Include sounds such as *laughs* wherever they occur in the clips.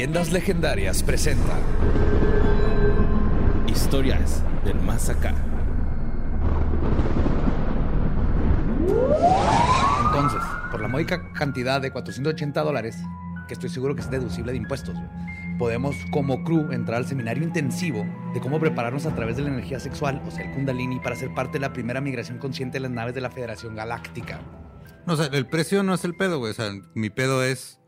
Leyendas Legendarias presenta Historias del más. Entonces, por la módica cantidad de 480 dólares, que estoy seguro que es deducible de impuestos, podemos como crew entrar al seminario intensivo de cómo prepararnos a través de la energía sexual, o sea, el Kundalini, para ser parte de la primera migración consciente de las naves de la Federación Galáctica. No, o sea, el precio no es el pedo, güey. O sea, mi pedo es.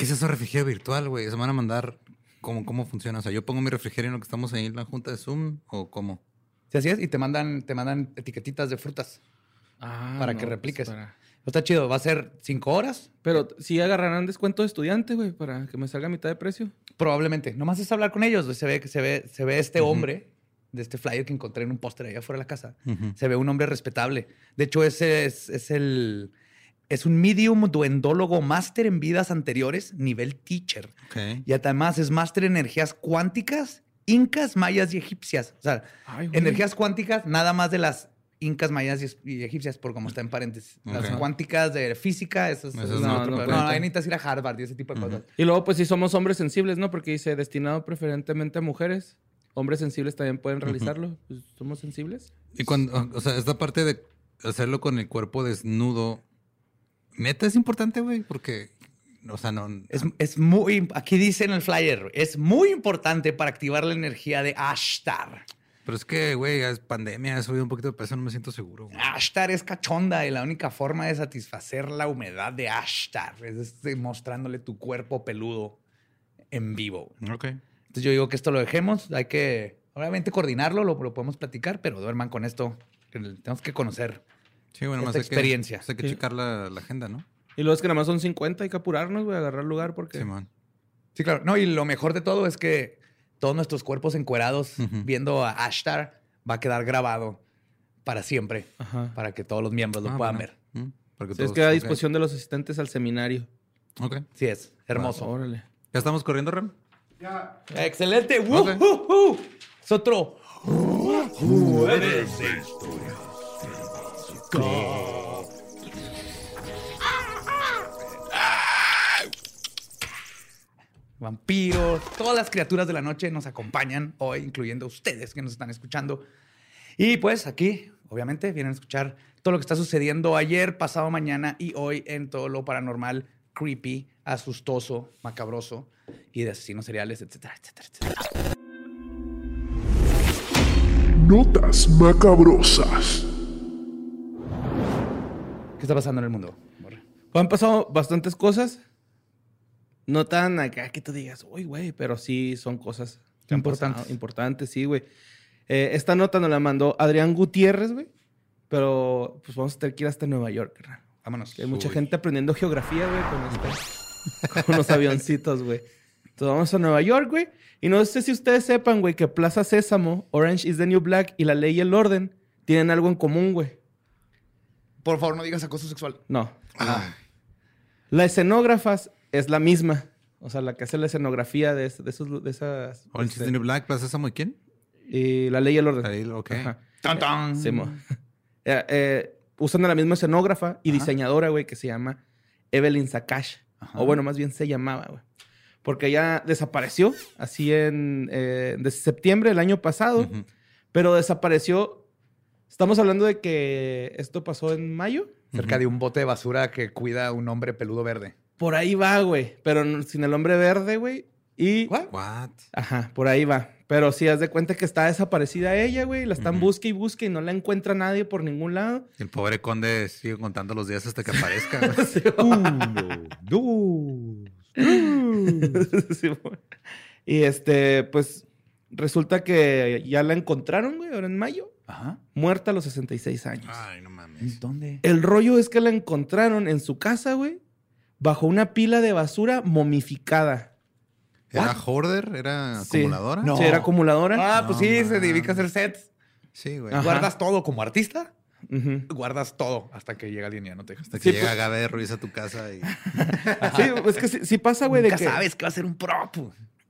¿Qué es eso refrigerio virtual, güey? ¿Se van a mandar cómo, cómo funciona? O sea, yo pongo mi refrigerio en lo que estamos ahí en la junta de Zoom o cómo? Si así es, y te mandan, te mandan etiquetitas de frutas Ah, para no, que pues, repliques. para- Está chido, va a ser cinco horas, Pero sí agarrarán descuento de estudiante, güey, para que me salga a mitad de precio. probablemente. Nomás es hablar con ellos. Se ve que se ve, se ve este hombre de este flyer que encontré en un póster allá afuera de la casa. Se ve un hombre respetable. De hecho, ese es, es el. Es un medium duendólogo máster en vidas anteriores, nivel teacher. Ok. Y además es máster en energías cuánticas, incas, mayas y egipcias. O sea, Ay, energías cuánticas, nada más de las incas, mayas y, y egipcias, por como está en paréntesis. Las Ok. cuánticas de física, esas. Esas esas no, no, otro no, no, ahí necesitas ir a Harvard y ese tipo de cosas. Y luego, pues sí somos hombres sensibles, ¿no? Porque dice destinado preferentemente a mujeres. Hombres sensibles también pueden realizarlo. Pues, somos sensibles. Y cuando, o sea, esta parte de hacerlo con el cuerpo desnudo, neta es importante, güey, porque, o sea, no. Es, es muy, aquí dice en el flyer, es muy importante para activar la energía de Ashtar. Pero es que, güey, es pandemia, he subido un poquito de peso, no me siento seguro. güey. Ashtar es cachonda y la única forma de satisfacer la humedad de Ashtar es este, mostrándole tu cuerpo peludo en vivo. Ok. Entonces yo digo que esto lo dejemos, hay que obviamente coordinarlo, lo, lo podemos platicar, pero duerman con esto, tenemos que conocer. Sí, bueno, Esta más hay experiencia. Que, hay que Sí. checar la, la agenda, ¿no? Y luego es que nada más son 50, hay que apurarnos, güey, agarrar lugar porque... Simón. Sí, claro. No, y lo mejor de todo es que todos nuestros cuerpos encuerados viendo a Ashtar va a quedar grabado para siempre, Ajá. para que todos los miembros lo Ah, puedan bueno. ver. Mm, porque Sí, es que a disposición de los asistentes al seminario. Ok. Sí es, hermoso. Órale. ¿Ya estamos corriendo, Ram? Excelente. ¡Woo, Ok. woo, woo! Es otro. Vampiros, todas las criaturas de la noche nos acompañan hoy, incluyendo ustedes que nos están escuchando. Y pues aquí, obviamente, vienen a escuchar todo lo que está sucediendo ayer, pasado mañana y hoy en todo lo paranormal, creepy, asustoso, macabroso y de asesinos seriales, etcétera, etcétera, etcétera. Notas macabrosas. ¿Qué está pasando en el mundo? Borre? Han pasado bastantes cosas. No tan acá que tú digas, uy, güey, pero sí son cosas Importantes. Importantes, sí, güey. Eh, esta nota nos la mandó Adrián Gutiérrez, güey. Pero pues vamos a tener que ir hasta Nueva York, carnal. Vámonos. Hay mucha Uy. gente aprendiendo geografía, güey, con, este- *laughs* con los avioncitos, güey. Entonces vamos a Nueva York, güey. Y no sé si ustedes sepan, güey, que Plaza Sésamo, Orange is the New Black y la ley y el orden tienen algo en común, güey. Por favor, no digas acoso sexual. No. La escenógrafa es la misma. O sea, la que hace la escenografía de, es- de esos, de esas. Orange is the New Black, Plaza Sésamo, ¿y quién? y la ley y el orden. Ahí, ok. ¡Tan, tan! Sí, mo. *laughs* Eh, eh, usan a la misma escenógrafa y diseñadora, güey, que se llama Evelyn Sakash. O bueno, más bien se llamaba, güey. Porque ella desapareció así en eh, de septiembre del año pasado, Ujú. pero desapareció. Estamos hablando de que esto pasó en mayo. Cerca de un bote de basura que cuida a un hombre peludo verde. Por ahí va, güey. Pero sin el hombre verde, güey. Y. What? Ajá, por ahí va. Pero si haz de cuenta que está desaparecida ella, güey. La están Ujú. busque y busque y no la encuentra nadie por ningún lado. El pobre conde sigue contando los días hasta que aparezca. *laughs* Uno, dos. *laughs* Sí, y este, pues resulta que ya la encontraron, güey, ahora en mayo. Ajá. muerta a los 66 años. Ay, no mames. ¿Dónde? El rollo es que la encontraron en su casa, güey, bajo una pila de basura momificada. ¿Era hoarder? ¿Era Sí. acumuladora? No. Sí, era acumuladora. Ah, pues sí, se dedica a hacer sets. Sí, güey. Ajá. Guardas todo como artista. Guardas todo hasta que llega alguien y ya no te. Hasta que Sí, llega pues- Gabe Ruiz a tu casa y... *laughs* Sí, es que sí, sí pasa, güey, de Nunca que... sabes que va a ser un prop.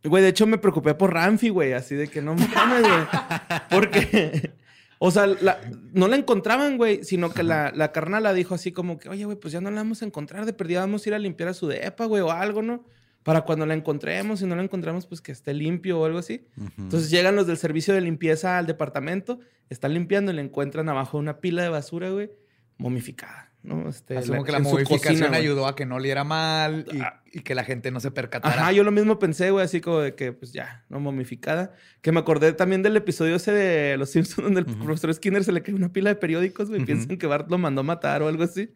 Güey, de hecho me preocupé por Ramfi, güey, así de que no mames, güey. *laughs* Porque, o sea, la- no la encontraban, güey, sino que la, la carnala dijo así como que, oye, güey, pues ya no la vamos a encontrar, de perdida vamos a ir a limpiar a su depa, güey, o algo, ¿no? Para cuando la encontremos, si no la encontramos, pues que esté limpio o algo así. Entonces llegan los del servicio de limpieza al departamento, están limpiando y la encuentran abajo de una pila de basura, güey, momificada, ¿no? Este, Asumo que la en su modificación cocina, ayudó a que no oliera mal y, Ah. y que la gente no se percatara. Ajá, yo lo mismo pensé, güey, así como de que, pues ya, no momificada. Que me acordé también del episodio ese de Los Simpsons, donde el profesor Skinner se le cae una pila de periódicos, güey, piensan que Bart lo mandó a matar o algo así.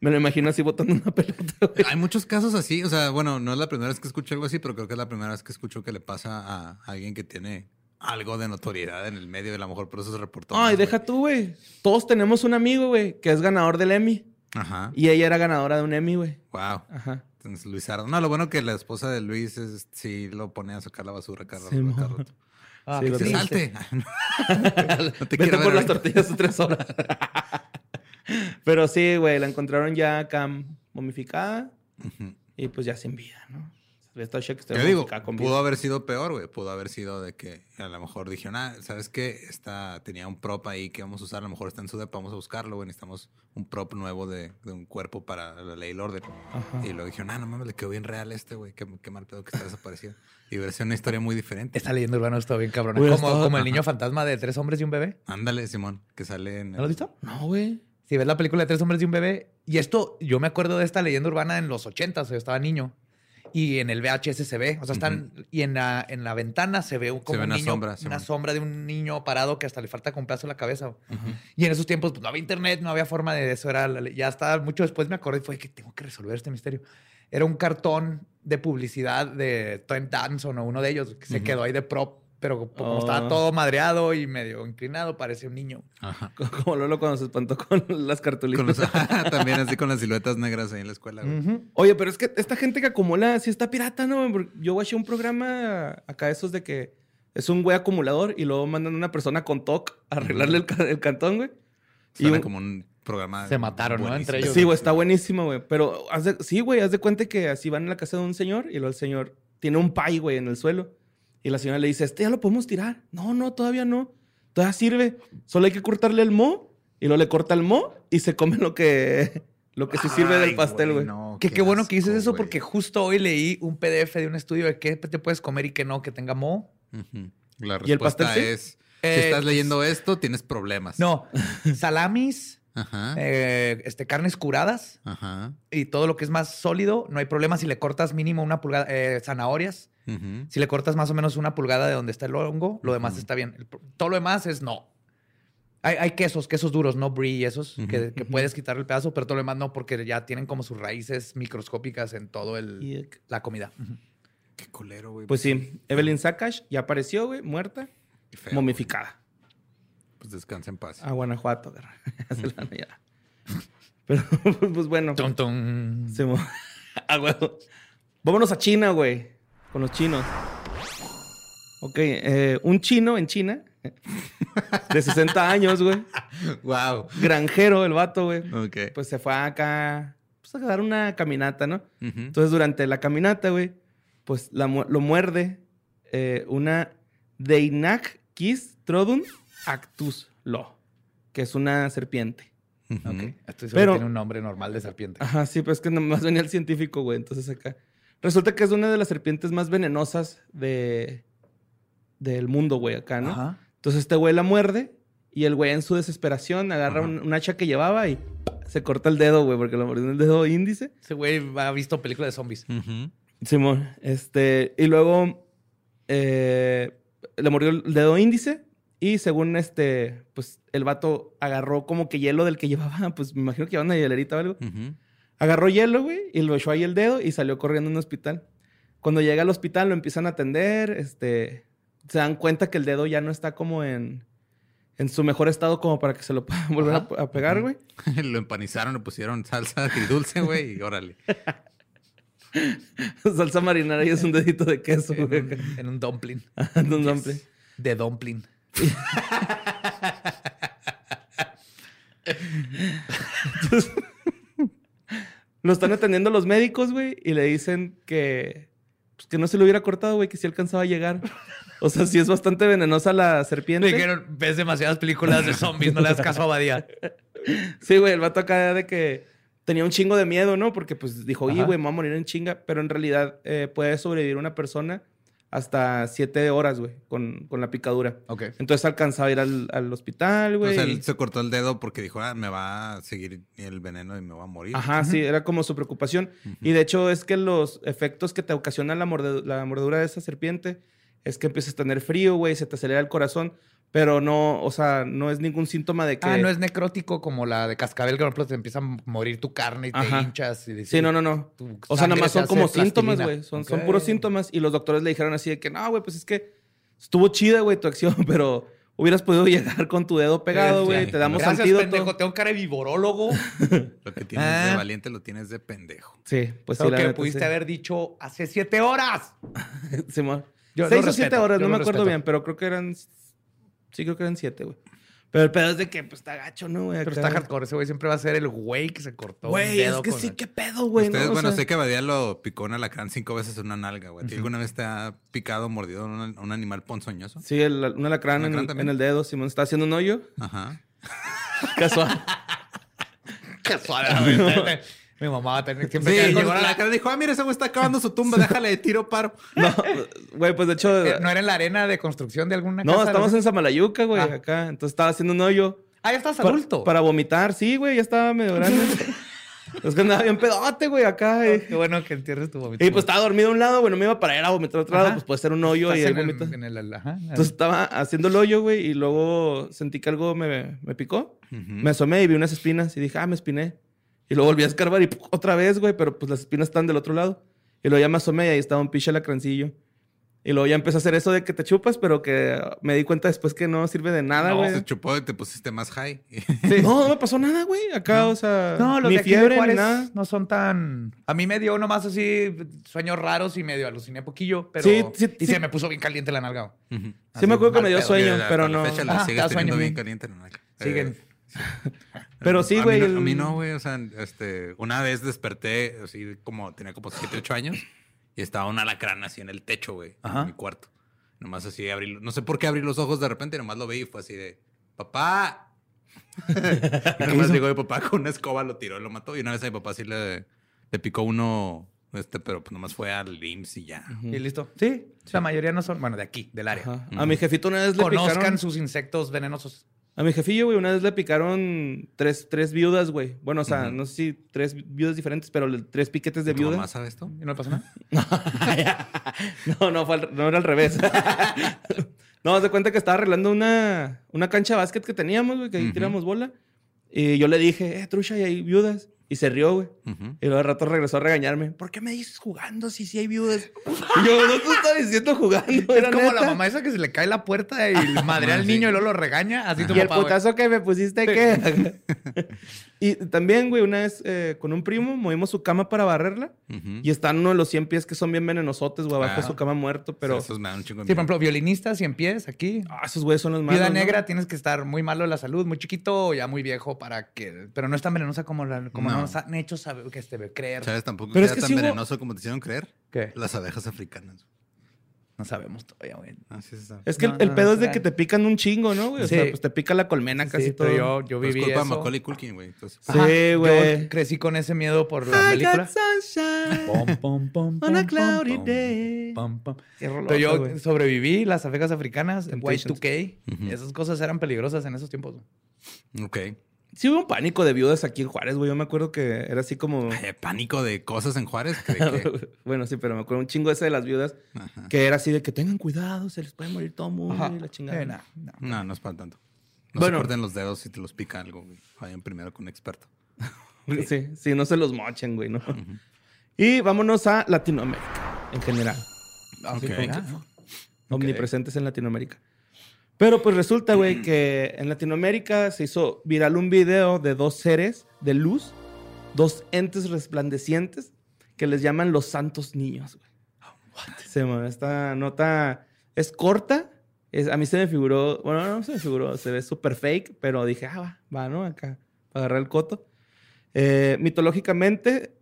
Me lo imagino así botando una *laughs* pelota, güey. Hay muchos casos así, o sea, bueno, no es la primera vez que escucho algo así, pero creo que es la primera vez que escucho que le pasa a alguien que tiene algo de notoriedad en el medio y a lo mejor por eso se reportó. Ay, más, deja tú, güey. Todos tenemos un amigo, güey, que es ganador del Emmy. Ajá. Y ella era ganadora de un Emmy, güey. Wow. Ajá. Entonces, Luis Ardo. No, lo bueno que la esposa de Luis es, sí lo pone a sacar la basura cada Sí, rato. *laughs* Ah, Sí, Que triste. salte. *laughs* *laughs* no te Vete por ver las tortillas de tres horas. Pero sí, güey, la encontraron ya acá momificada Ujú. y pues ya sin vida, ¿no? Esta que está Yo digo, pudo haber sido peor, güey. Pudo haber sido de que a lo mejor dijeron, ah, ¿sabes qué? Esta tenía un prop ahí que vamos a usar. A lo mejor está en su depa, vamos a buscarlo, güey. Necesitamos un prop nuevo de, de un cuerpo para la ley y el orden. Ajá. Y luego dijeron, ah, no mames, le quedó bien real este, güey. Qué, qué mal pedo que está desaparecido. Y hubiera sido una historia muy diferente. Esta leyenda urbana está bien. Hubiera Como, como el niño fantasma de tres hombres y un bebé. Ándale, Simón, que sale en. ¿No lo has visto? No, güey. Si ves la película de tres hombres y un bebé. Y esto, yo me acuerdo de esta leyenda urbana en los 80, o sea, yo estaba niño. Y en el VHS se ve, o sea, están, y en la, en la ventana se ve como ve un una niño, sombra, una sombra de un niño parado que hasta le falta con pedazo en la cabeza. Y en esos tiempos pues, no había internet, no había forma de eso. Era, la- ya hasta mucho después me acordé y fue que tengo que resolver este misterio. Era un cartón de publicidad de Trent Danson o uno de ellos que se quedó ahí de prop, pero como Oh. estaba todo madreado y medio inclinado, parecía un niño. Ajá. *laughs* Como Lolo cuando se espantó con *laughs* las cartulinas. Con los- *laughs* también así con las siluetas negras ahí en la escuela, güey. Oye, pero es que esta gente que acumula sí está pirata, ¿no? Yo watché un programa acá esos de que es un güey acumulador y luego mandan a una persona con TOC a arreglarle el, el cantón, güey. Y Suena un- como un programa. Se mataron, ¿no? buenísimo. Entre ellos. Sí, güey, está buenísimo, güey. Pero haz de- sí, güey, haz de cuenta que así van a la casa de un señor y luego el señor tiene un pay, güey, en el suelo. Y la señora le dice, este ya lo podemos tirar. No, no, todavía no. Todavía sirve. Solo hay que cortarle el mo y luego le corta el mo y se come lo que, *laughs* lo que se sirve del pastel, güey. no, Que qué, bueno que dices eso porque justo hoy leí un PDF de un estudio de qué te puedes comer y qué no, que tenga mo. La ¿Y el respuesta pastel sí? es: Eh, si estás leyendo esto, tienes problemas. No, *laughs* salamis, Ajá. eh, este, carnes curadas Ajá. y todo lo que es más sólido, no hay problema si le cortas mínimo una pulgada, eh, zanahorias, Si le cortas más o menos una pulgada de donde está el hongo, lo demás está bien. El todo lo demás es no. Hay, hay quesos, quesos duros, no brie y esos, que, que puedes quitar el pedazo, pero todo lo demás no, porque ya tienen como sus raíces microscópicas en todo el, la comida. Qué culero, güey. Pues sí, Evelyn Sakash ya apareció, güey, muerta, feo, momificada. Pues descansa en paz. A Guanajuato, güey. Ya se la van a llevar. Pero, *laughs* pues bueno. Tum, tum. Se. *laughs* Vámonos a China, güey. Con los chinos. Ok, eh, un chino en China, de 60 *laughs* años, güey. wow. Granjero, el vato, güey. Ok. Pues se fue acá pues, a dar una caminata, ¿no? Entonces, durante la caminata, güey, pues la lo muerde eh, una Deinach Kis Trodun Actus Lo, que es una serpiente. Ujú. Ok. Esto Pero- tiene un nombre normal de serpiente. Ajá, sí, pues es que nomás venía el científico, güey. Entonces acá. Resulta que es una de las serpientes más venenosas de, del mundo, güey, acá, ¿no? Ajá. Entonces este güey la muerde y el güey en su desesperación agarra un, un hacha que llevaba y se corta el dedo, güey, porque lo mordió en el dedo índice. Ese güey ha visto películas de zombies. Ujú. Simón, este, y luego eh, le mordió el dedo índice y según este, pues el vato agarró como que hielo del que *laughs* llevaba, pues me imagino que llevaba una hielerita o algo. Ujú. Agarró hielo, güey, y lo echó ahí el dedo y salió corriendo a un hospital. Cuando llega al hospital lo empiezan a atender, este, se dan cuenta que el dedo ya no está como en, en su mejor estado como para que se lo puedan *laughs* volver a, a pegar, güey. *laughs* lo empanizaron, le pusieron salsa *laughs* agridulce, güey, y órale. Salsa marinara y es un dedito de queso, güey. En un, en un dumpling. Un dumpling. De dumpling. Lo están atendiendo los médicos, güey, y le dicen que, pues, que no se lo hubiera cortado, güey, que sí alcanzaba a llegar. O sea, sí es bastante venenosa la serpiente. Me dijeron, ves demasiadas películas de zombies, no le das caso a Badía. *laughs* Sí, güey, el vato acá de que tenía un chingo de miedo, ¿no? Porque pues dijo, Ajá. güey, me voy a morir en chinga. Pero en realidad eh, puede sobrevivir una persona hasta siete horas, güey, con, con la picadura. Ok. Entonces alcanzaba a ir al, al hospital, O güey. sea, él se cortó el dedo porque dijo, ah, me va a seguir el veneno y me va a morir. Ajá, sí, era como su preocupación. Y de hecho es que los efectos que te ocasiona la, morde- la mordedura de esa serpiente es que empiezas a tener frío, güey, se te acelera el corazón, pero no, o sea, no es ningún síntoma de que... Ah, no es necrótico como la de cascabel, que por ejemplo te empieza a morir tu carne y te Ajá. hinchas. Y Sí, no, no, no. O sea, nada más son como síntomas, güey. Son, son puros síntomas. Y los doctores le dijeron así de que, no, güey, pues es que estuvo chida, güey, tu acción, *laughs* pero hubieras podido llegar con tu dedo pegado, Sí, güey. sí. Te damos Gracias, antídoto. pendejo. Tengo cara de viborólogo. *laughs* Lo que tienes Ah. de valiente lo tienes de pendejo. Sí, pues sí, Lo que neta, pudiste sí. haber dicho hace siete horas. *laughs* Simón. Yo Seis o siete horas, yo no me acuerdo respeto. bien, pero creo que eran... Sí, creo que eran siete, güey. Pero el pedo es de que, pues, está gacho, ¿no, güey? Pero está hardcore. Ese güey siempre va a ser el güey que se cortó. un Güey, dedo es que con sí, el- qué pedo, güey. Ustedes, ¿no? O bueno, sea, sé que Badía lo picó un alacrán cinco veces en una nalga, güey. ¿A ti ¿Alguna vez te ha picado, mordido un, un animal ponzoñoso? Sí, el, un alacrán, en, ¿Alacrán el, también? en el dedo. Simón está haciendo un hoyo. Ajá. *laughs* Casual. *laughs* Casual. *laughs* Mi mamá va a tener siempre Sí, que llegó a la- y dijo, ah, mira, ese güey está acabando su tumba, *laughs* déjale de tiro paro. *laughs* No, güey, pues de hecho... Eh, ¿No era en la arena de construcción de alguna No, casa? estamos sé? en Samalayuca, güey, Ah. acá. Entonces estaba haciendo un hoyo. Ah, ya estás adulto. Para vomitar, sí, güey, ya estaba medio grande. *laughs* es que andaba bien pedote, güey, acá. eh. Qué bueno que entierres tu vomito. Y pues estaba dormido a un lado, güey, no me iba para ir a vomitar a otro lado, pues puede ser un hoyo y en el- vomita. en el- ajá, Entonces estaba haciendo el hoyo, güey, y luego sentí que algo me, me picó. Me asomé y vi unas espinas y dije, ah, me espiné. Y luego volví a escarbar y ¡pum! otra vez, güey, pero pues las espinas están del otro lado. Y luego ya me asomé y ahí estaba un pinche lacrancillo. Y luego ya empecé a hacer eso de que te chupas, pero que me di cuenta después que no sirve de nada, No, güey. se chupó y te pusiste más high. *laughs* No, no me pasó nada, güey. Acá, o sea, No, los ni de aquí de fiebre Juárez nada. no son tan... A mí me dio nomás así sueños raros y medio aluciné poquillo, pero... Sí, sí, y sí. se me puso bien caliente la nalga. Ujú. Sí me acuerdo que me dio sueño, pero la no. fecha la Ajá, sigues teniendo bien caliente la nalga. Siguen. Pero sí, a güey. no- el- A mí no, güey. O sea, este, una vez desperté, así como tenía como 7, 8 años, y estaba un alacrán así en el techo, güey, en mi cuarto. Nomás así abrí, no sé por qué abrí los ojos de repente, nomás lo vi y fue así de, papá. *laughs* y nomás llegó mi papá con una escoba, lo tiró y lo mató. Y una vez a mi papá sí le, le picó uno, este, pero pues nomás fue al IMSS y ya. Y listo. Sí, la mayoría no son... Bueno, de aquí, del área. Ajá. A mi jefito una vez le Conozcan picaron... sus insectos venenosos. A mi jefillo, güey, una vez le picaron tres, tres viudas, güey. Bueno, o sea, no sé si tres viudas diferentes, pero le- tres piquetes de ¿Tu mamá sabe esto? ¿Y no le pasó nada? *laughs* *laughs* No, no, fue al- no era al revés. *laughs* no, se cuenta que estaba arreglando una, una cancha de básquet que teníamos, güey, que ahí tiramos bola. Y yo le dije, eh, trucha, y hay viudas. Y se rió, güey. Y luego al rato regresó a regañarme. ¿Por qué me dices jugando si sí hay viudas? *laughs* Y yo, no te estaba diciendo jugando. Es Era como la neta". mamá esa que se le cae la puerta y madre *laughs* al Sí. niño y luego lo regaña. Así tu Y el papá, putazo que me pusiste, ¿qué? *laughs* y también, güey, una vez eh, con un primo movimos su cama para barrerla. Y están uno de los 100 pies que son bien venenosotes, güey, abajo de Ah. su cama muerto. Pero, Sí, esos me dan un chingo de Sí, por ejemplo, violinista, 100 pies, aquí. ah, esos güeyes son los malos. Vida ¿no? negra, tienes que estar muy malo de la salud, muy chiquito o ya muy viejo para que... Pero no es tan venenosa como, la, como No. nos han hecho saber, que este, creer. ¿Sabes tampoco Pero es que tan sí venenoso como te hicieron creer? ¿Qué? Las abejas africanas. No sabemos todavía, güey. Así se sabe. Es que No, el, el no, pedo no, es de que te pican un chingo, ¿no, güey? O Sí. sea, pues te pica la colmena casi Sí, todo. pero yo, yo Pero es viví culpa de eso. Macaulay Culkin, güey. Entonces, Sí, güey. Yo crecí con ese miedo por la película. Pom, pom, pom, On a cloudy day. pom, pom. Qué rolota, Pero yo güey. sobreviví las abejas africanas, Temptations. Y2K. Ujú. Esas cosas eran peligrosas en esos tiempos. ok. Sí hubo un pánico de viudas aquí en Juárez, güey. Yo me acuerdo que era así como... Pánico de cosas en Juárez. ¿de *laughs* qué? bueno, sí, pero me acuerdo un chingo ese de las viudas. Ajá. Que era así de que tengan cuidado, se les puede morir todo mundo y la chingada. Eh, no, no. No, no es para tanto. No Bueno. se corten los dedos si te los pica algo, güey. Vayan primero con un experto. *laughs* Sí, sí, no se los mochen, güey, ¿no? Y vámonos a Latinoamérica, en general. Así Ok. como, ah, Omnipresentes en Latinoamérica. Pero pues resulta, güey, *clears throat* que en Latinoamérica se hizo viral un video de dos seres de luz, dos entes resplandecientes que les llaman los santos niños, güey. Sí, man, esta nota es corta. Es, a mí se me figuró, bueno, no se me figuró, se ve súper fake, pero dije, ah, va, va, ¿no? Acá, para agarrar el coto. Eh, mitológicamente,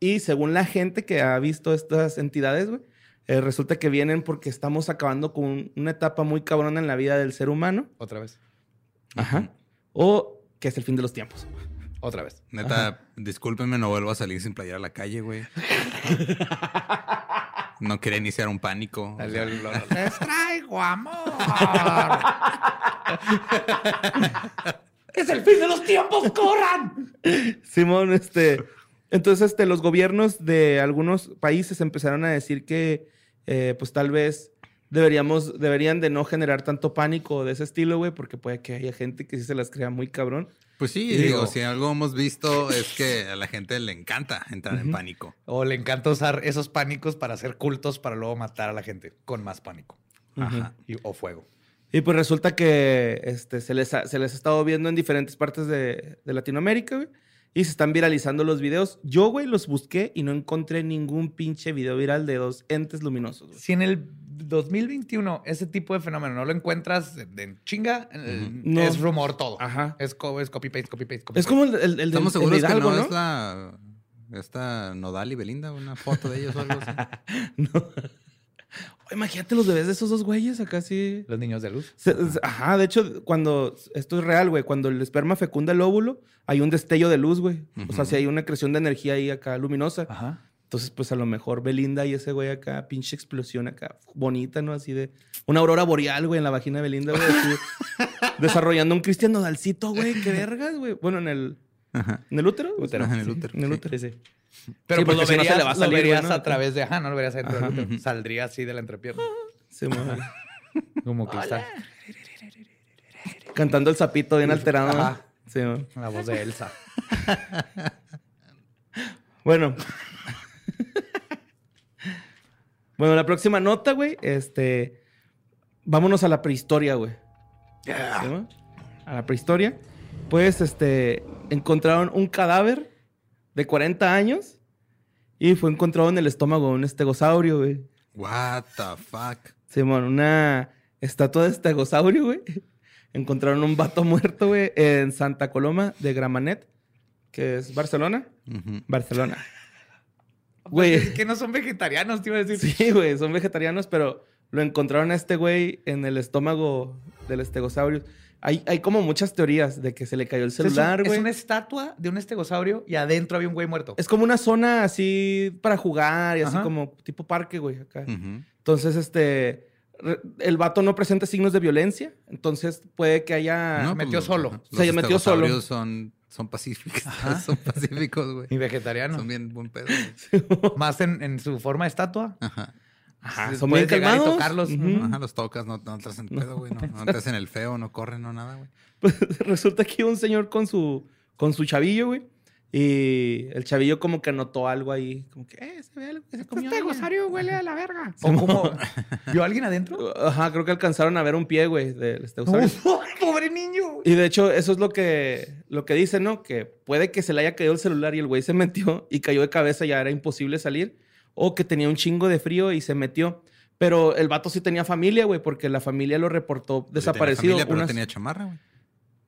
y según la gente que ha visto estas entidades, güey, eh, resulta que vienen porque estamos acabando con una etapa muy cabrona en la vida del ser humano. Otra vez. Ajá. O que es el fin de los tiempos. Otra vez. Neta, discúlpenme, no vuelvo a salir sin playera a la calle, güey. *laughs* No quería iniciar un pánico. o sea, *laughs* Les traigo amor. es el fin de los tiempos, corran. Simón, este. Entonces, este, los gobiernos de algunos países empezaron a decir que, eh, pues tal vez deberíamos, deberían de no generar tanto pánico de ese estilo, güey, porque puede que haya gente que sí se las crea muy cabrón. Pues sí, digo- si algo hemos visto es que a la gente le encanta entrar en pánico. O le encanta usar esos pánicos para hacer cultos para luego matar a la gente con más pánico. Ajá. Y- o fuego. Y pues resulta que este, se, les ha, se les ha estado viendo en diferentes partes de, de Latinoamérica, güey. Y se están viralizando los videos. Yo, güey, los busqué y no encontré ningún pinche video viral de dos entes luminosos, güey. Si en el 2021 ese tipo de fenómeno no lo encuentras de, chinga, No. es rumor todo. Ajá. Es, co- es copy paste, copy paste, copy Es como el, el, el Estamos el de seguros que Hidalgo, no, ¿no? es la esta Nodal y Belinda, una foto de ellos o algo así. *laughs* No. *laughs* Imagínate los bebés de esos dos güeyes acá sí. Los niños de luz. Se- Ajá, de hecho, cuando esto es real, güey, cuando el esperma fecunda el óvulo, hay un destello de luz, güey. O sea, si hay una creación de energía ahí acá luminosa. Ajá. Entonces, pues a lo mejor Belinda y ese güey acá, pinche explosión acá, bonita, ¿no? Así de una aurora boreal, güey, en la vagina de Belinda, güey. así, *laughs* desarrollando un Cristian Nodalcito, güey. Qué vergas, güey. Bueno, en el, Ajá. en el útero. Útero. Ajá, en el Sí, útero, En el sí. útero. Pero Sí, pues lo si no se verías, le va a a través de... Ajá, no lo verías del Ajá. útero. Saldría así de la entrepierna. Sí. Como cristal. Cantando el sapito bien alterado. Ajá. Sí. La voz de Elsa. *laughs* Bueno. bueno, la próxima nota, güey. Este. Vámonos a la prehistoria, güey. ¿Sí, no? A la prehistoria. Pues, este. Encontraron un cadáver de 40 años. Y fue encontrado en el estómago de un estegosaurio, güey. What the fuck. Simón, una estatua de estegosaurio, güey. *laughs* Encontraron un vato muerto, güey, en Santa Coloma de Gramanet, que es Barcelona. Barcelona. *laughs* Güey. Es que no son vegetarianos, te iba a decir. Sí, güey, son vegetarianos, pero lo encontraron a este güey en el estómago del estegosaurio. Hay, hay como muchas teorías de que se le cayó el Es un- celular, es, güey. una estatua de un estegosaurio y adentro había un güey muerto. Es como una zona así para jugar y así como tipo parque, güey, acá. Entonces, este, el vato no presenta signos de violencia, entonces puede que haya... No, metió pues, solo. ajá. Se Los metió solo. estegosaurios Son, son pacíficos. *laughs* Son pacíficos, güey. Y vegetariano. Son bien buen pedo. *laughs* Más en, en su forma de estatua. Ajá. Ajá, son bien llegar y calmados. tocarlos. Ujú. Ajá, los tocas, no, no te hacen pedo, güey. No, no *laughs* te hacen el feo, no corren, no nada, güey. Pues *laughs* resulta que un señor con su, con su chavillo, güey. Y el chavillo como que notó algo ahí. Como que, eh, se ve algo que se comió. alguien". huele a la verga. *laughs* O como, ¿Vio alguien adentro? Ajá, creo que alcanzaron a ver un pie, güey, del estegosaurio. Pobre niño. Y de hecho, eso es lo que, lo que dice, ¿no? Que puede que se le haya caído el celular y el güey se metió y cayó de cabeza, ya era imposible salir. O que tenía un chingo de frío y se metió. Pero el vato sí tenía familia, güey, porque la familia lo reportó Tenía desaparecido. familia, pero unas- tenía chamarra, güey.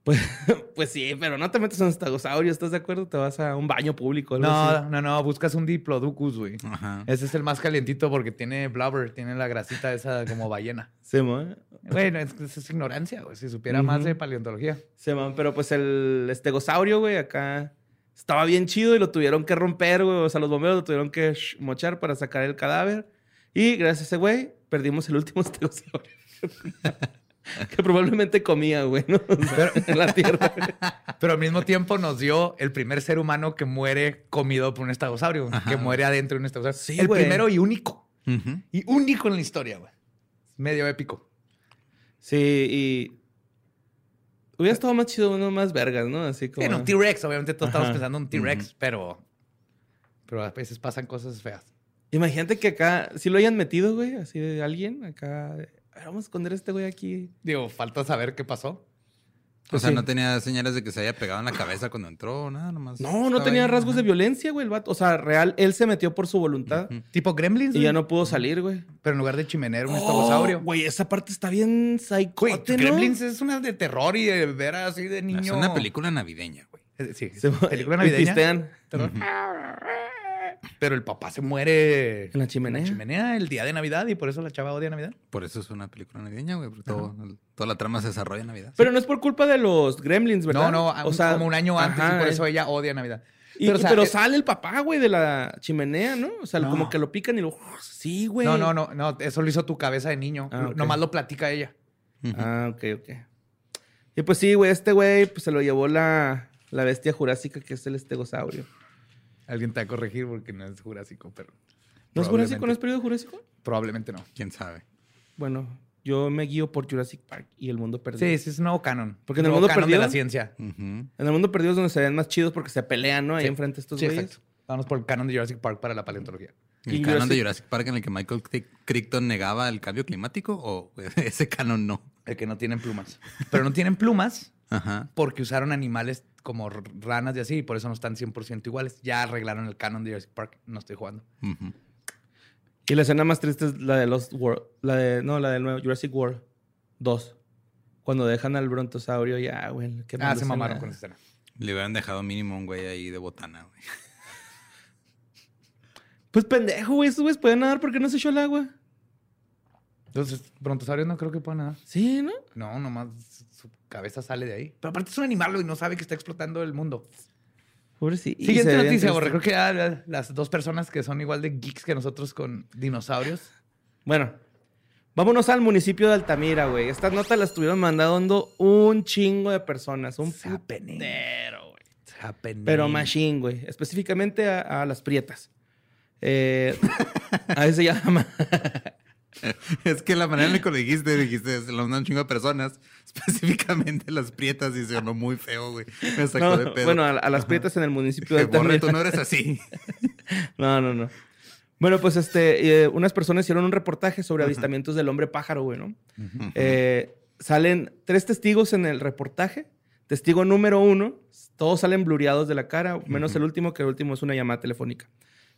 Pues *laughs* sí, pero no te metes en un estegosaurio, ¿estás de acuerdo? Te vas a un baño público. algo así. No, no, no. Buscas un diplodocus, güey. Ajá. Ese es el más calientito porque tiene blubber, tiene la grasita esa como ballena. *laughs* Sí, man. Bueno, es, es- es ignorancia, güey. Si supiera más de paleontología. Sí, man, pero pues el estegosaurio, güey, acá estaba bien chido y lo tuvieron que romper, güey. O sea, los bomberos lo tuvieron que sh- mochar para sacar el cadáver. Y gracias a ese güey, perdimos el último *laughs* estegosaurio. que probablemente comía, güey, ¿no? *laughs* O sea, en la tierra. Pero al mismo tiempo nos dio el primer ser humano que muere comido por un estegosaurio, que muere adentro de un estegosaurio. Sí, el güey. primero y único. Y único en la historia, güey. Medio épico. Sí, y. Hubiera estado más chido uno más vergas, ¿no? Así como. En un T-Rex, obviamente todos estamos Ajá. pensando en un T-Rex, pero. Pero a veces pasan cosas feas. Imagínate que acá, si lo hayan metido, güey, así de alguien, acá. ver, vamos a esconder a este güey aquí. Digo, falta saber qué pasó. O sea, sí. no tenía señales de que se haya pegado en la cabeza cuando entró, nada, nomás. No, no tenía ahí, rasgos de violencia, güey, el vato. O sea, real, él se metió por su voluntad Tipo Gremlins, y güey. ya no pudo salir, güey. Pero en lugar de chimenea, un estegosaurio. Oh, Güey, esa parte está bien Güey, psicote, ¿no? Gremlins es una de terror y de ver así de niño. Es una película navideña, güey. Eh, Sí, película navideña. pistean terror. Pero el papá se muere en la chimenea. en la chimenea el día de Navidad y por eso la chava odia Navidad. Por eso es una película navideña, güey. porque todo- toda la trama se desarrolla en Navidad. Pero no es por culpa de los gremlins, ¿verdad? No, no, como un año antes ajá, y por eso ella odia Navidad. Y- Pero, o sea, eh, sale el papá, güey, de la chimenea, ¿no? O sea, No. como que lo pican y lo... Sí, güey. No, no, no, no, eso lo hizo tu cabeza de niño. Ah, ok. Nomás lo platica ella. Ah, ok, ok. Y pues sí, güey, este güey pues, se lo llevó la, la bestia jurásica que es el estegosaurio. Alguien te va a corregir porque no es jurásico, pero ¿No es jurásico? ¿No es periodo jurásico? probablemente no. ¿Quién sabe? Bueno, yo me guío por Jurassic Park y el mundo perdido. Sí, sí es un nuevo canon. Porque en el Nuevo mundo canon perdido- de la ciencia. Ujú. En el mundo perdido es donde se ven más chidos porque se pelean, ¿no? Ahí Sí. enfrente de estos Sí, güeyes. exacto. Vamos por el canon de Jurassic Park para la paleontología. ¿El Y canon de Jurassic- Jurassic Park en el que Michael Cric- Crichton negaba el cambio climático o *laughs* ese canon no? El que no tienen plumas. Pero no tienen plumas Ajá. porque usaron animales como ranas y así, y por eso no están 100% iguales. Ya arreglaron el canon de Jurassic Park. No estoy jugando. Y la escena más triste es la de Lost World. La de, no, la del nuevo Jurassic World 2. Cuando dejan al brontosaurio, ya, güey. qué Ah, se escena. mamaron con esa escena. Le hubieran dejado mínimo un güey ahí de botana, güey. *laughs* Pues pendejo, güey. Esos güeyes pueden nadar porque no se echó al agua. Entonces, brontosaurios no creo que puedan nada. Sí, ¿no? No, nomás cabeza sale de ahí. Pero aparte es un animal güey, y no sabe que está explotando el mundo. Pobrecito. Siguiente noticia, Borre. Creo que ya la- las dos personas que son igual de geeks que nosotros con dinosaurios. Bueno, vámonos al municipio de Altamira, güey. Estas notas las estuvieron mandando un chingo de personas. Un putero, güey. Pero machine, güey. Específicamente a, a las prietas. Eh, *laughs* a veces se llama. *laughs* Es que la manera en la que lo dijiste, dijiste, se lo mandan un chingo de personas, *laughs* específicamente las prietas, y sonó muy feo, güey. Me sacó No, de pedo. bueno, a, a las prietas en el municipio de Borre, tú no eres así. *laughs* No, no, no. Bueno, pues este, eh, unas personas hicieron un reportaje sobre avistamientos del hombre pájaro, güey, ¿no? Eh, salen tres testigos en el reportaje. Testigo número uno, todos salen blureados de la cara, menos el último, que el último es una llamada telefónica.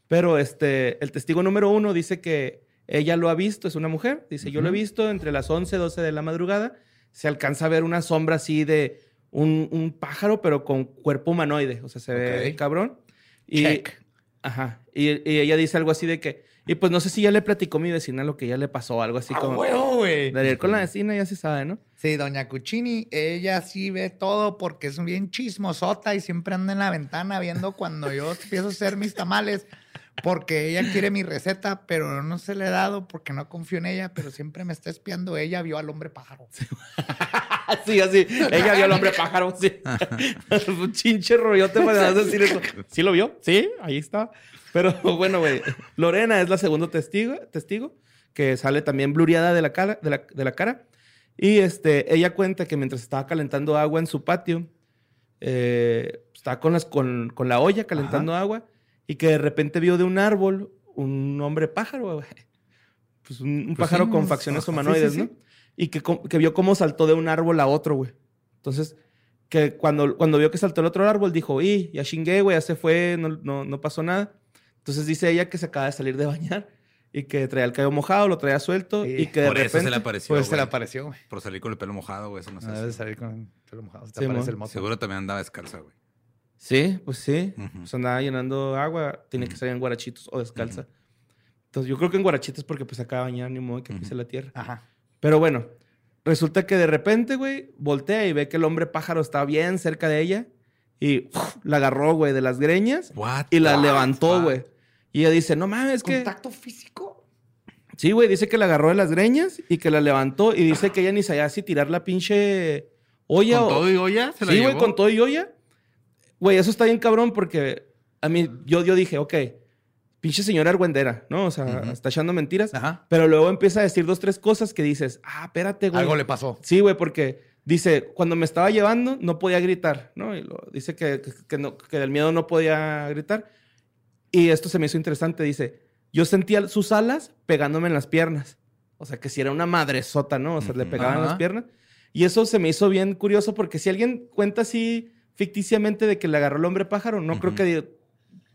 Pero este, el testigo número uno dice que ella lo ha visto, es una mujer. Dice, yo lo he visto entre las 11 y 12 de la madrugada. Se alcanza a ver una sombra así de un, un pájaro, pero con cuerpo humanoide. O sea, se ve cabrón. Y, Check. Ajá. Y, y ella dice algo así de que, y pues no sé si ya le platicó mi vecina lo que ya le pasó, algo así ¡Ah, como... güey! Con la vecina ya se sabe, ¿no? Sí, doña Cuccini, ella sí ve todo porque es bien chismosota y siempre anda en la ventana viendo cuando yo empiezo a hacer mis tamales. Porque ella quiere mi receta, pero no se le he dado porque no confío en ella, pero siempre me está espiando. Ella vio al hombre pájaro. Sí, *laughs* así. Ella vio al hombre pájaro, sí. *laughs* Un chinche rollote para decir eso. *laughs* ¿Sí lo vio? Sí, ahí está. Pero bueno, güey. Lorena es la segunda testigo, testigo que sale también blureada de la cara. De la, de la cara. Y este, ella cuenta que mientras estaba calentando agua en su patio, eh, estaba con, las, con, con la olla calentando agua y que de repente vio de un árbol un hombre pájaro, güey. *laughs* Pues un, un Pues pájaro sí, con un- facciones sí, humanoides, sí, ¿no? Y que, que vio cómo saltó de un árbol a otro, güey. Entonces, que cuando, cuando vio que saltó el otro árbol, dijo, y ya chingué, güey, ya se fue, no, no, no pasó nada. Entonces dice ella que se acaba de salir de bañar y que traía el cabello mojado, lo traía suelto Sí. y que de Por eso repente... se le apareció. Pues se le güey. apareció, güey. Por salir con el pelo mojado, güey. Eso no se No hace. debe salir con el pelo mojado. Se te Sí, aparece mo. el mozo. Seguro también andaba descalza, güey. Sí, pues sí. Ujú. Pues andaba llenando agua, tiene que salir en guarachitos o descalza. Entonces yo creo que en guarachitos porque pues acaba de bañar, ni modo que pise la tierra. Ajá. Pero bueno, resulta que de repente, güey, voltea y ve que el hombre pájaro está bien cerca de ella y uf, la agarró, güey, de las greñas What y la levantó, güey. Y ella dice, no mames, que... ¿Contacto físico? Sí, güey, dice que la agarró de las greñas y que la levantó y dice que ella ni sabía si tirar la pinche olla ¿Con o... todo y olla? ¿Se la Sí, güey, con todo y olla. Güey, eso está bien cabrón porque a mí, yo, yo dije, ok, pinche señora argüendera, ¿no? O sea, está echando mentiras. Ajá. Pero luego empieza a decir dos, tres cosas que dices, ah, espérate, güey. Algo le pasó. Sí, güey, porque dice, cuando me estaba llevando no podía gritar, ¿no? Y lo- dice que, que, que no, que del miedo no podía gritar. Y esto se me hizo interesante, dice, yo sentía sus alas pegándome en las piernas. O sea, que si era una madresota, ¿no? O sea, le pegaban Ajá. las piernas. Y eso se me hizo bien curioso porque si alguien cuenta así ficticiamente de que le agarró el hombre pájaro, no creo que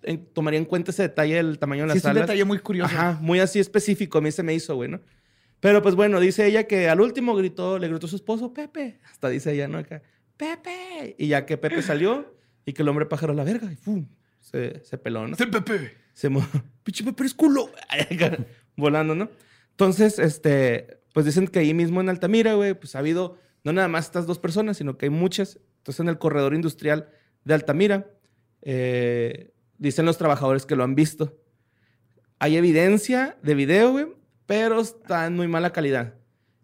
eh, tomaría en cuenta ese detalle del tamaño de las Sí, es un detalle muy curioso. Ajá, muy así específico. A mí se me hizo, güey, ¿no? Pero pues bueno, dice ella que al último gritó, le gritó a su esposo, Pepe. Hasta dice ella, ¿no? Acá, Pepe. Y ya que Pepe salió y que el hombre pájaro a la verga y ¡pum! Se, se peló, ¿no? Pepe. Se mo... *laughs* Pinche Pepe eres culo. *laughs* Volando, ¿no? Entonces, este, pues dicen que ahí mismo en Altamira, güey, pues ha habido no nada más estas dos personas, sino que hay muchas. Entonces, en el corredor industrial de Altamira, eh, dicen los trabajadores que lo han visto. Hay evidencia de video, güey, pero está en muy mala calidad.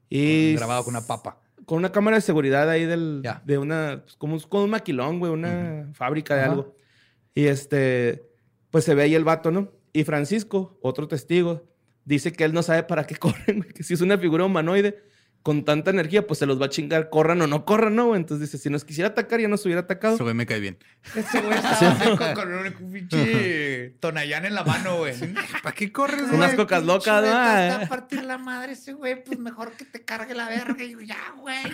Y Grabado con una papa. con una cámara de seguridad ahí del, Ya. de una, pues, como con un maquilón, güey, una fábrica de Ajá. algo. Y este, pues se ve ahí el vato, ¿no? Y Francisco, otro testigo, dice que él no sabe para qué *laughs* corren, que si es una figura humanoide con tanta energía, pues se los va a chingar, corran o no corran, ¿no? güey? Entonces dice, si nos quisiera atacar, ya nos hubiera atacado. Ese güey me cae bien. Ese güey *laughs* estaba así con, con un pinche tonayán en la mano, güey. ¿Para qué corres, Unas cocas locas, ¿no? Está Ah, a partir la madre ese güey, pues mejor que te cargue la verga. Y yo, ya, güey.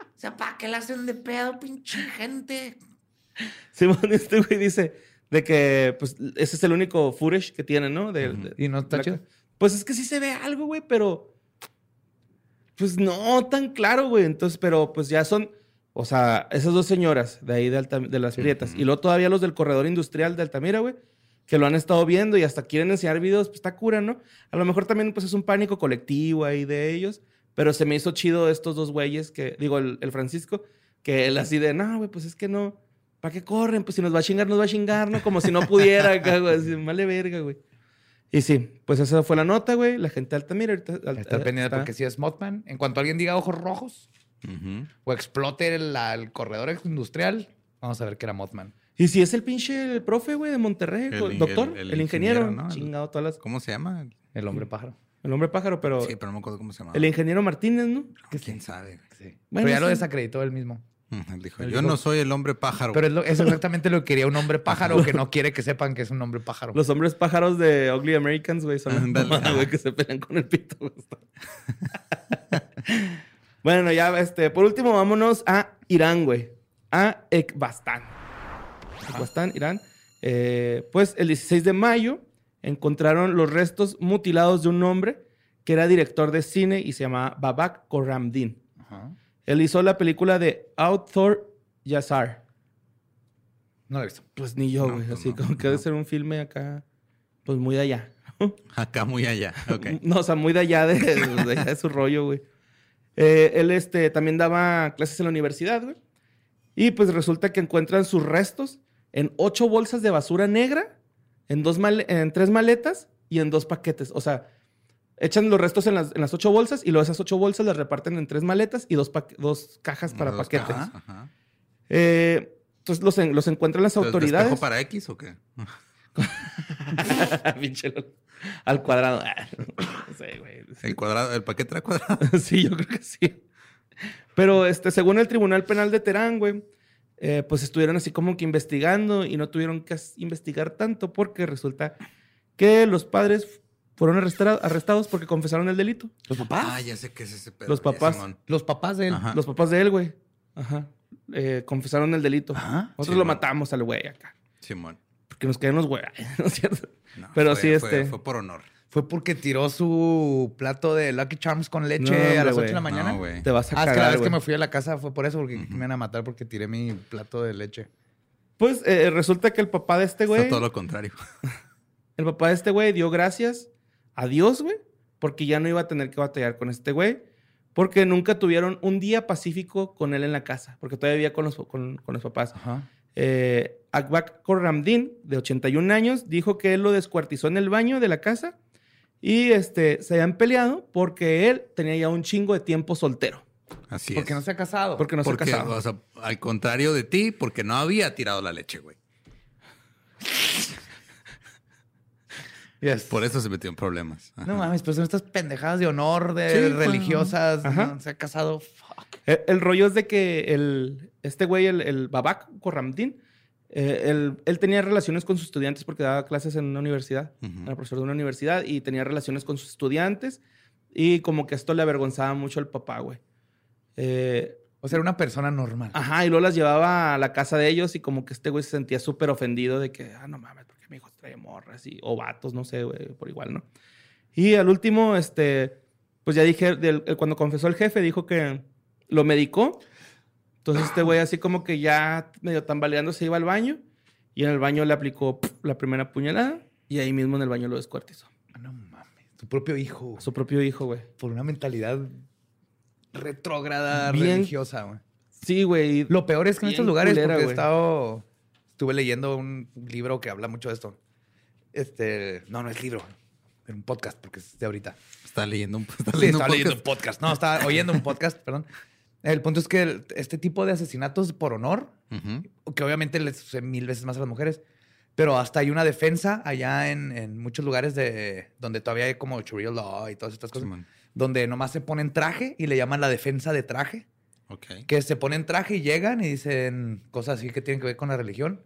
O sea, ¿para qué le hacen de pedo, pinche gente? Simón, este güey dice de que, pues, ese es el único footage que tiene, ¿no? De, de- Y no está la- chido. Pues es que sí se ve algo, güey, pero. Pues no tan claro, güey. Entonces, pero pues ya son. O sea, esas dos señoras de ahí de, Alta- de las Prietas. Y luego todavía los del corredor industrial de Altamira, güey. Que lo han estado viendo y hasta quieren enseñar videos. Pues está cura, ¿no? A lo mejor también, pues es un pánico colectivo ahí de ellos. Pero se me hizo chido estos dos güeyes que. Digo, el, el Francisco. Que él así de, no, güey, pues es que no. ¿Para qué corren? Pues si nos va a chingar, nos va a chingar, ¿no? Como si no pudiera acá, güey. Así, vale verga, güey. Y sí, pues esa fue la nota, güey. La gente de Altamira ahorita... al- Estar pendiente está- porque si es Mothman, en cuanto alguien diga ojos rojos o explote el, la- el corredor industrial, vamos a ver que era Mothman. Y si es el pinche el profe, güey, de Monterrey, El doctor, el- el, el ingeniero, ingeniero, ¿no? El- chingado todas las... ¿Cómo se llama? El hombre pájaro. El hombre pájaro, pero... Sí, pero no me acuerdo cómo se llama. El ingeniero Martínez, ¿no? ¿Quién sabe? Sí. Bueno, Pero ya lo sí. desacreditó él mismo. *laughs* Dijo, Él yo dijo- no soy el hombre pájaro. Pero es, lo- es exactamente lo que quería un hombre *laughs* pájaro que no quiere que sepan que es un hombre pájaro. Los hombres pájaros de Ugly Americans, güey, son *laughs* los güey, que se pelean con el pito. bueno, ya, este, por último, vámonos a Irán, güey. A Ekbastán. Ekbastán, Irán. Eh, pues el 16 de mayo encontraron los restos mutilados de un hombre que era director de cine y se llamaba Babak Koramdin. Ajá. Él hizo la película de Outthor Yazar. No lo he visto. Pues ni yo, No, güey. pues así no, como que debe no. ser un filme acá, pues muy de allá. *laughs* Acá muy allá. Ok. *laughs* No, o sea, muy de allá de, de allá de su rollo, güey. Eh, él este, también daba clases en la universidad, güey. Y pues resulta que encuentran sus restos en ocho bolsas de basura negra, en, dos male- en tres maletas y en dos paquetes. O sea, echan los restos en las, en las ocho bolsas y luego esas ocho bolsas las reparten en tres maletas y dos, dos cajas para Dos paquetes. cajas, ajá. Eh, entonces los, en- los encuentran las Entonces, ¿de autoridades. espejo para X o qué? *laughs* Al cuadrado. Ah, no sé, güey. El cuadrado, el paquete era cuadrado. *laughs* sí, yo creo que sí. Pero este, según el Tribunal Penal de Terán, güey, eh, pues estuvieron así como que investigando y no tuvieron que investigar tanto porque resulta que los padres fueron arrestados porque confesaron el delito. ¿Los papás? Ah, ya sé qué es ese pedo. Los papás. Los papás de él. Ajá. Los papás de él, güey. Ajá. Eh, confesaron el delito. Ajá. Nosotros Sí, lo matamos al güey acá. Simón. Porque nos los güey. *laughs* ¿No es cierto? No, Pero fue- sí, fue- este- Fue por honor. Fue porque tiró su plato de Lucky Charms con leche No, hombre, a las 8 güey. de la mañana. No. Te vas a ah, es que la cagar, vez que me fui a la casa fue por eso, porque me iban a matar porque tiré mi plato de leche. Pues eh, resulta que el papá de este güey... Todo lo contrario. *laughs* El papá de este güey dio gracias a Dios, güey, porque ya no iba a tener que batallar con este güey, porque nunca tuvieron un día pacífico con él en la casa, porque todavía vivía con los, con, con los papás. Ajá. Eh, Akbak Korramdin, de 81 años, dijo que él lo descuartizó en el baño de la casa y este, se habían peleado porque él tenía ya un chingo de tiempo soltero, Así Porque es. no se ha casado. porque no porque, se casaba. o sea, al contrario de ti, porque no había tirado la leche, güey. Yes. Por eso se metió en problemas. Ajá. No mames, pues son estas pendejadas de honor, de Sí, religiosas. no, se ha casado. Fuck. El, el rollo es de que el, este güey, el, el Babak Korramdin, eh, él, él tenía relaciones con sus estudiantes porque daba clases en una universidad. Era profesor de una universidad y tenía relaciones con sus estudiantes. Y como que esto le avergonzaba mucho al papá, güey. Eh, O sea, era una persona normal. Ajá, y luego las llevaba a la casa de ellos y como que este güey se sentía súper ofendido de que, ah, no mames, porque mi hijo trae morras y, o vatos, no sé, güey, por igual, ¿no? Y al último, este, pues ya dije, del- cuando confesó el jefe, dijo que lo medicó. Entonces este güey así como que ya medio tambaleando se iba al baño y en el baño le aplicó la primera puñalada y ahí mismo en el baño lo descuartizó. Ah, No mames. Tu propio hijo. A su propio hijo, güey. Por una mentalidad retrógrada, Bien- religiosa, güey. Sí, güey. Lo peor es que en estos lugares, culera, porque he güey. estado. Estuve leyendo un libro que habla mucho de esto. Este. No, no es libro. Era un podcast, porque es de ahorita. Está leyendo un, *laughs* está Sí, leyendo estaba un leyendo un podcast. podcast. No, estaba oyendo un podcast, *laughs* perdón. El punto es que el- este tipo de asesinatos por honor, Ujú. que obviamente les sucede mil veces más a las mujeres, pero hasta hay una defensa allá en, en muchos lugares de donde todavía hay como Sharia law y todas estas cosas, Simón. Donde nomás se ponen traje y le llaman la defensa de traje, Ok. que se ponen traje y llegan y dicen cosas así que tienen que ver con la religión.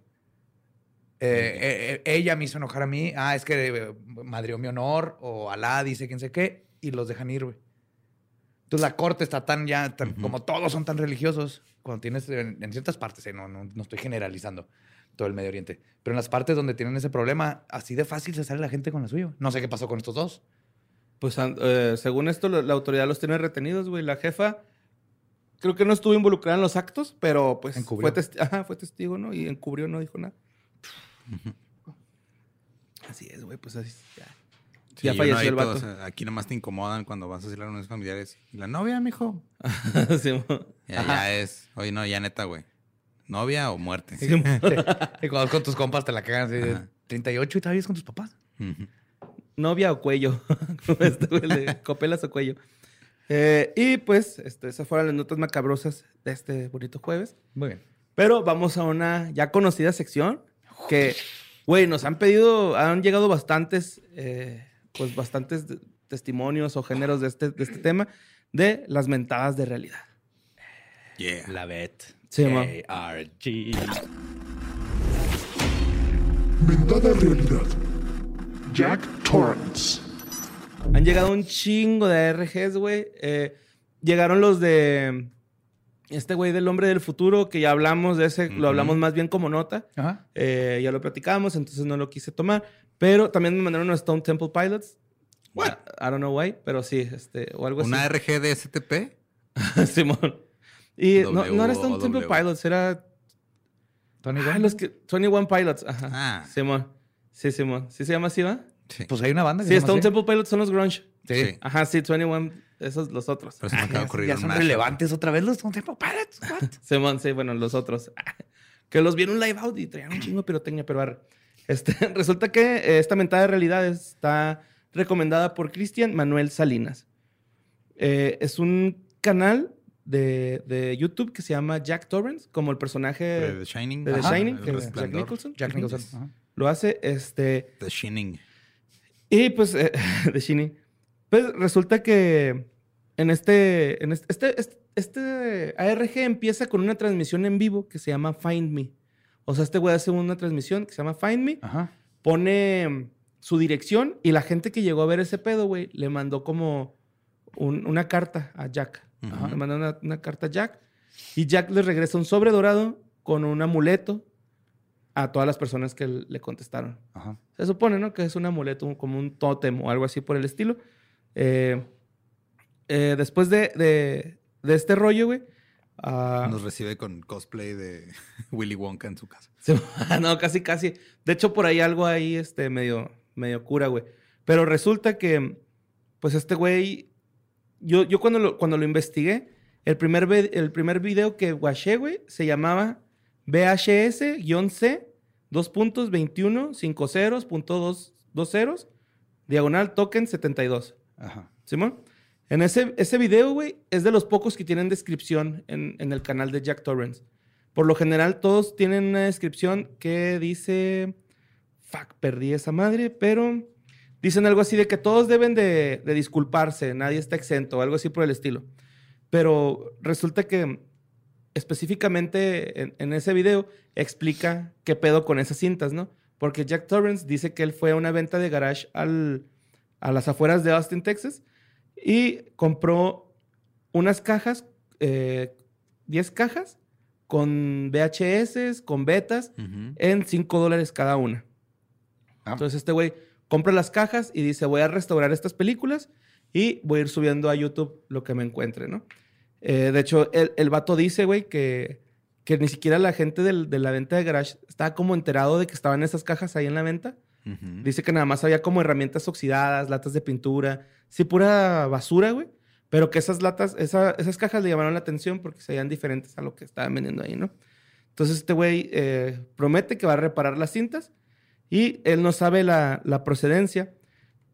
Eh, eh, eh, ella me hizo enojar a mí. Ah, es que madrió mi honor. O Alá dice quién sé qué. Y los dejan ir, güey. Entonces la corte está tan ya, tan- Ujú. como todos son tan religiosos, cuando tienes en, en ciertas partes, eh, no, no, no estoy generalizando todo el Medio Oriente, pero en las partes donde tienen ese problema, así de fácil se sale la gente con la suya. No sé qué pasó con estos dos. Pues eh, según esto, la autoridad los tiene retenidos, güey. La jefa creo que no estuvo involucrada en los actos, pero pues fue, testi- Ajá, fue testigo, ¿no? Y encubrió, no dijo nada. Así es, güey, pues así. Ya, Sí, ya falleció el vato. sea, aquí nomás te incomodan cuando vas a hacer las reuniones familiares. Y la novia, mijo. *laughs* Sí, Ya, ya es. Oye, no, ya neta, güey. ¿Novia o muerte? Sí. *laughs* *laughs* y cuando vas con tus compas te la cagan así de Ajá. 38 y todavía es con tus papás. Novia o cuello. *laughs* Este, güey, de copelas o cuello. Eh, y pues, este, esas fueron las notas macabrosas de este bonito jueves. Muy bien. Pero vamos a una ya conocida sección que, güey, nos han pedido, han llegado bastantes, eh, pues bastantes testimonios o géneros de este, de este tema de las mentadas de realidad. Yeah. La vet. Sí. ARG. Mentada realidad. Jack Torrance. Han llegado un chingo de ARGs, güey. Eh, llegaron los de este güey del hombre del futuro, que ya hablamos de ese, lo hablamos más bien como nota. Ajá. Eh, ya lo platicamos, entonces no lo quise tomar. Pero también me mandaron unos Stone Temple Pilots. What? I don't know why, pero sí, este, o algo ¿Una así. RG de STP? *laughs* Simón. Y no, W no era Stone Temple. Pilots, era. Tony Ah, Gunn. los que. 21 Pilots. Ajá. Ah. Simón. Sí, Simón. ¿Sí se llama así, va? Sí. Pues hay una banda que Sí, se llama Stone así. Temple Pilots son los grunge. Sí. Sí. Ajá, sí, 21. Esos los otros. Pero se me acaba de ocurrir Ya un son mashup. relevantes otra vez los Stone Temple Pilots. What? *laughs* Simón, sí, bueno, los otros. *laughs* que los vi en un live out y traían un chingo de pirotecnia, pero arre. Este, *laughs* resulta que eh, esta mentada de realidad está recomendada por Cristian Manuel Salinas. Eh, es un canal de, de YouTube que se llama Jack Torrance, como el personaje De The Shining. de The Ajá, Shining, el que es Jack resplandor. Nicholson. Jack. Nicholson. Ajá. Lo hace, este... The Shining. Y pues, eh, *laughs* de Shinny. Pues resulta que en este, en este, este, este, este ARG empieza con una transmisión en vivo que se llama Find Me. O sea, este güey hace una transmisión que se llama Find Me, Ajá. pone su dirección y la gente que llegó a ver ese pedo, güey, le mandó como un- una carta a Jack. Le mandó una, una carta a Jack y Jack le regresa un sobre dorado con un amuleto a todas las personas que le contestaron. Ajá. Se supone, ¿no? Que es un amuleto, como un tótem o algo así por el estilo. Eh, eh, después de, de- de este rollo, güey. ah, Nos recibe con cosplay de *laughs* Willy Wonka en su casa. *laughs* no, casi, casi. De hecho, por ahí algo ahí, este, medio, medio cura, güey. Pero resulta que, pues este güey, yo, yo cuando, lo, cuando lo investigué, el primer, el primer video que guaché, güey, se llamaba VHS-C, dos puntos, 21, 5 ceros, punto dos, dos ceros, diagonal token 72. Ajá. ¿Simón? En ese, ese video, güey, es de los pocos que tienen descripción en, en el canal de Jack Torrance. Por lo general, todos tienen una descripción que dice. Fuck, perdí esa madre, pero dicen algo así de que todos deben de, de disculparse, nadie está exento, algo así por el estilo. Pero resulta que específicamente en, en ese video explica qué pedo con esas cintas, ¿no? Porque Jack Torrance dice que él fue a una venta de garage al, a las afueras de Austin, Texas, Y compró unas cajas, eh, 10 cajas, con VHS, con betas, en 5 dólares cada una. Ah. Entonces este güey compra las cajas y dice, voy a restaurar estas películas y voy a ir subiendo a YouTube lo que me encuentre, ¿no? Eh, de hecho, el, el vato dice, güey, que, que ni siquiera la gente del- de la venta de garage estaba como enterado de que estaban esas cajas ahí en la venta. Dice que nada más había como herramientas oxidadas, latas de pintura, sí, pura basura, güey. Pero que esas latas, esa- esas cajas le llamaron la atención porque se veían diferentes a lo que estaban vendiendo ahí, ¿no? Entonces este güey eh, promete que va a reparar las cintas y él no sabe la, la procedencia.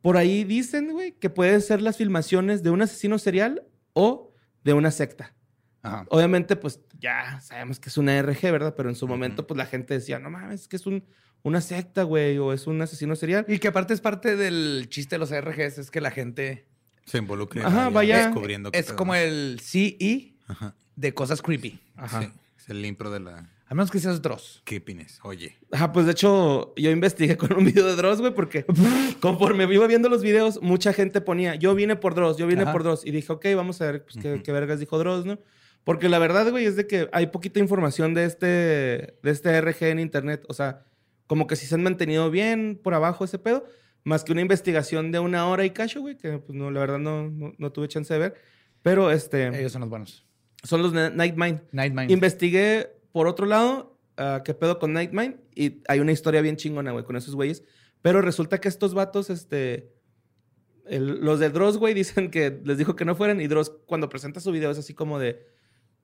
Por ahí dicen, güey, que pueden ser las filmaciones de un asesino serial o de una secta. Ajá. Obviamente, pues ya sabemos que es una RG, ¿verdad? Pero en su momento, pues la gente decía, no mames, es que es un, una secta, güey, o es un asesino serial. Y que aparte es parte del chiste de los RGs, es que la gente Se involucra. Ajá, vaya. Descubriendo qué es como el CE Ajá. de cosas creepy. Ajá. Sí, es el impro de la A menos que seas Dross. creepiness. Oye. Ajá, pues de hecho, yo investigué con un *laughs* video de Dross, güey, porque *laughs* conforme iba viendo los videos, mucha gente ponía, yo vine por Dross, yo vine Ajá. por Dross. Y dije, ok, vamos a ver pues, qué, qué vergas dijo Dross, ¿no? Porque la verdad, güey, es de que hay poquita información de este, de este RG en internet. O sea, como que si se han mantenido bien por abajo ese pedo, más que una investigación de una hora y cacho, güey, que pues no, la verdad no, no, no tuve chance de ver. Pero este, Ellos son los buenos. son los Nightmind. Nightmind. Investigué por otro lado ah, qué pedo con Nightmind y hay una historia bien chingona, güey, con esos güeyes. Pero resulta que estos vatos, este. el- los de Dross, güey, *laughs* dicen que les dijo que no fueran y Dross, cuando presenta su video, es así como de.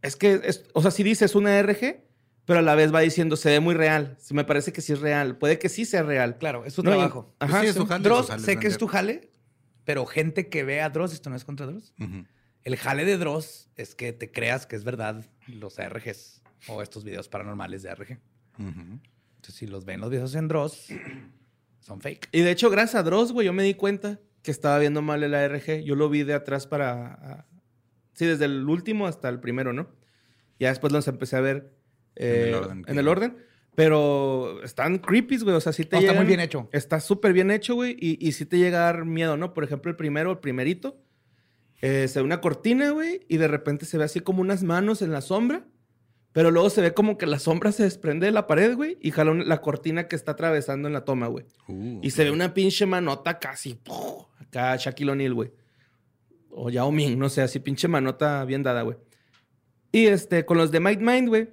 Es que, es- o sea, sí dice es una RG, pero a la vez va diciendo se ve muy real. Se me parece que sí es real. Puede que sí sea real. Claro, es su No, trabajo. Pues Ajá, sí, es su jale, Dross, jale sé que es tu jale, pero gente que ve a Dross, esto no es contra Dross. El jale de Dross es que te creas que es verdad los ARGs o estos videos paranormales de ARG. Ujú. Entonces, si los ven los videos en Dross, *clears throat* son fake. Y de hecho, gracias a Dross, güey, yo me di cuenta que estaba viendo mal el ARG. Yo lo vi de atrás para. sí, desde el último hasta el primero, ¿no? Ya después los empecé a ver eh, En el orden que- en el orden. Pero están creepy, güey. O sea, sí te No, está muy bien hecho. Está súper bien hecho, güey. Y, y sí te llega a dar miedo, ¿no? Por ejemplo, el primero, el primerito. eh, se ve una cortina, güey. Y de repente se ve así como unas manos en la sombra. Pero luego se ve como que la sombra se desprende de la pared, güey. Y jala la cortina que está atravesando en la toma, güey. Uh, Y se ve una pinche manota casi. ¡puf! Acá Shaquille O'Neal, güey. O Yao Ming, no sé, así pinche manota bien dada, güey. Y este, con los de Might Mind, güey.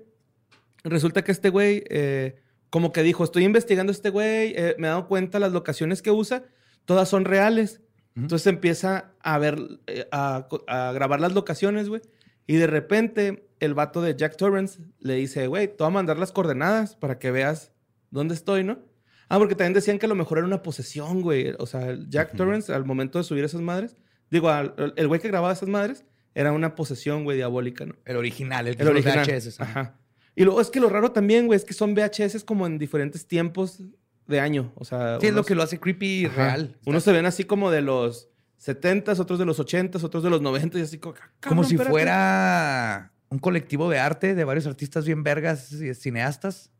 Resulta que este güey, eh, como que dijo, estoy investigando a este güey, eh, me he dado cuenta las locaciones que usa, todas son reales. Entonces empieza a ver, eh, a grabar las locaciones, güey. Y de repente, el vato de Jack Torrance le dice, güey, te voy a mandar las coordenadas para que veas dónde estoy, ¿no? Ah, porque también decían que a lo mejor era una posesión, güey. O sea, Jack Torrance, al momento de subir esas madres, digo, al- el güey que grababa esas madres, era una posesión, güey, diabólica, ¿no? El original, el, que El original. VHS. Ajá. Y luego es que lo raro también, güey, es que son VHS como en diferentes tiempos de año. O sea, Sí, es lo que lo hace creepy y Ajá. real. Unos se ven así como de los 70s, otros de los 80s, otros de los 90s y así como... Como cabrón, si espérate. fuera un colectivo de arte de varios artistas bien vergas y cineastas.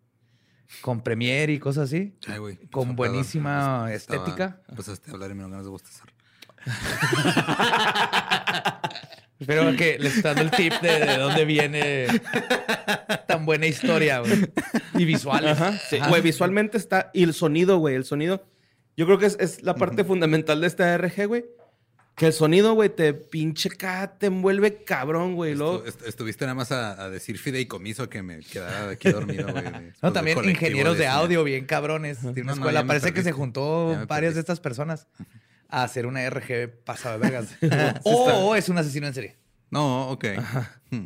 Con premier y cosas así. Ay, güey. Con Perdón. buenísima Estaba- estética. Empezaste a hablar y me dieron ganas de bostezar. Espero que les está dando el tip de, de dónde viene tan buena historia, güey. Y visuales. Ajá, sí. Ajá. Güey, visualmente está... Y el sonido, güey, el sonido... Yo creo que es, es la parte fundamental de esta ARG, güey. Que el sonido, güey, te pinche acá, te envuelve cabrón, güey. Estu- est- estuviste nada más a, a decir fideicomiso que me quedara aquí dormido, güey. *laughs* No, también ingenieros de, audio bien cabrones. Tiene una No, escuela. Parece que se juntó varias de estas personas a hacer una RG pasada de vergas. *laughs* o es un asesino en serie. No, ok. Hmm.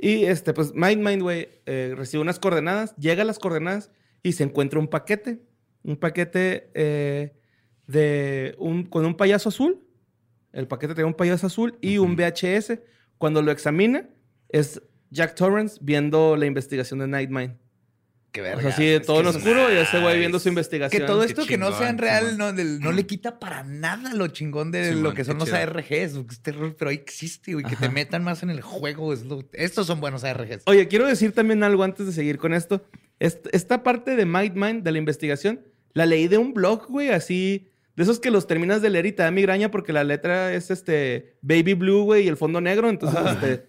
Y este, pues, Mind Mind, güey, eh, recibe unas coordenadas, llega a las coordenadas y se encuentra un paquete. Un paquete eh, de un, con un payaso azul. El paquete tiene un payaso azul y un VHS. Cuando lo examina, es Jack Torrance viendo la investigación de Nightmind. Qué O verga. sea, así de todo en oscuro y ese güey viendo su Que investigación. todo Qué esto que no sea en real no, del- no le quita para nada lo chingón de Simón, lo que son los chido. ARGs. este rol- Pero ahí existe, güey. Que te metan más en el juego. es lo- estos son buenos ARGs. Oye, quiero decir también algo antes de seguir con esto. Est- Esta parte de Mind, de la investigación, la leí de un blog, güey, así De esos que los terminas de leer y te da migraña porque la letra es este baby blue, güey, y el fondo negro. Entonces, este,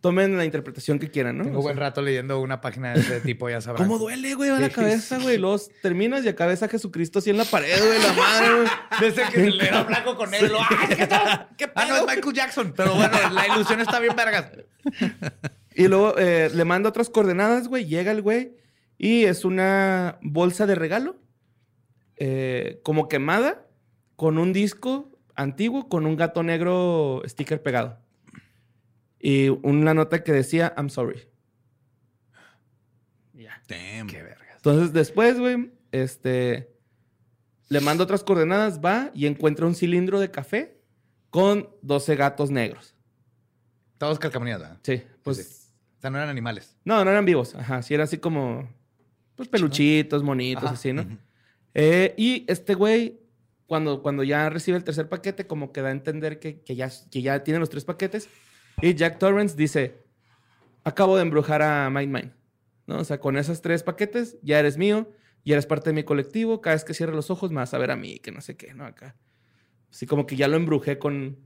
tomen la interpretación que quieran, ¿no? Tengo O sea, buen rato leyendo una página de ese tipo, ya sabrán. ¿Cómo duele, güey? Va la cabeza, güey. Los terminas y acá ves a Jesucristo así en la pared, güey, la madre, güey. Desde que le era blanco con él. ¡Ay, qué tal! Ah, no, es Michael Jackson. Pero bueno, la ilusión está bien vergas. Y luego eh, le manda otras coordenadas, güey. Llega el güey y es una bolsa de regalo, eh, como quemada, con un disco antiguo, con un gato negro sticker pegado. Y una nota que decía, I'm sorry. Ya. Qué vergas. Entonces después, güey, este, le manda otras coordenadas, va y encuentra un cilindro de café con 12 gatos negros. Todos calcamonías, ¿verdad? Sí, pues... Sí. O sea, no eran animales. No, no eran vivos. Ajá, sí era así como... Pues peluchitos, monitos, Ajá. así, ¿no? Eh, y este güey, cuando, cuando ya recibe el tercer paquete, como que da a entender que, que ya, que ya tiene los tres paquetes. Y Jack Torrance dice, acabo de embrujar a Mind Mind. ¿No? O sea, con esos tres paquetes ya eres mío, ya eres parte de mi colectivo. Cada vez que cierre los ojos me vas a ver a mí, que no sé qué, ¿no? Acá. Así como que ya lo embrujé con,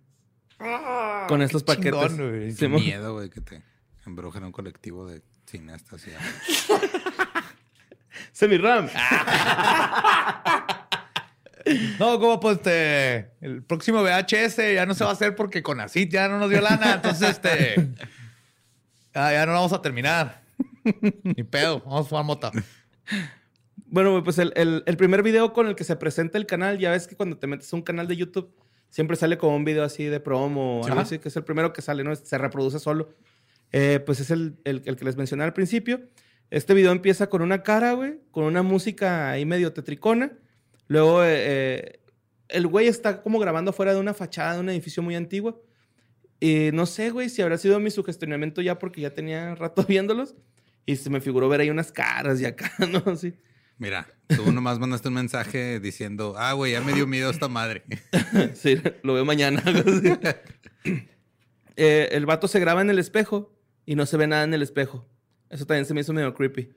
con estos paquetes. chingón, güey. Qué miedo, güey, que te embrujen un colectivo de cineastas. *laughs* Semi-Ram. No, como pues este, el próximo VHS ya no se va a hacer porque con ACID ya no nos dio lana. Entonces, este, ya, ya no lo vamos a terminar. Ni pedo, vamos a fumar mota. Bueno, pues el, el- el primer video con el que se presenta el canal, ya ves que cuando te metes a un canal de YouTube, siempre sale como un video así de promo algo Ajá. así, que es el primero que sale, ¿no? Se reproduce solo. Eh, pues es el, el- el que les mencioné al principio. Este video empieza con una cara, güey, con una música ahí medio tetricona. Luego, eh, eh, el güey está como grabando fuera de una fachada de un edificio muy antiguo. Y no sé, güey, si habrá sido mi sugestionamiento ya porque ya tenía rato *laughs* viéndolos. Y se me figuró ver ahí unas caras y acá, *laughs* ¿no? Así. Mira, tú nomás mandaste un mensaje diciendo, ah, güey, ya me dio miedo esta madre. *laughs* Sí, lo veo mañana. Eh, el vato se graba en el espejo y no se ve nada en el espejo. Eso también se me hizo medio creepy.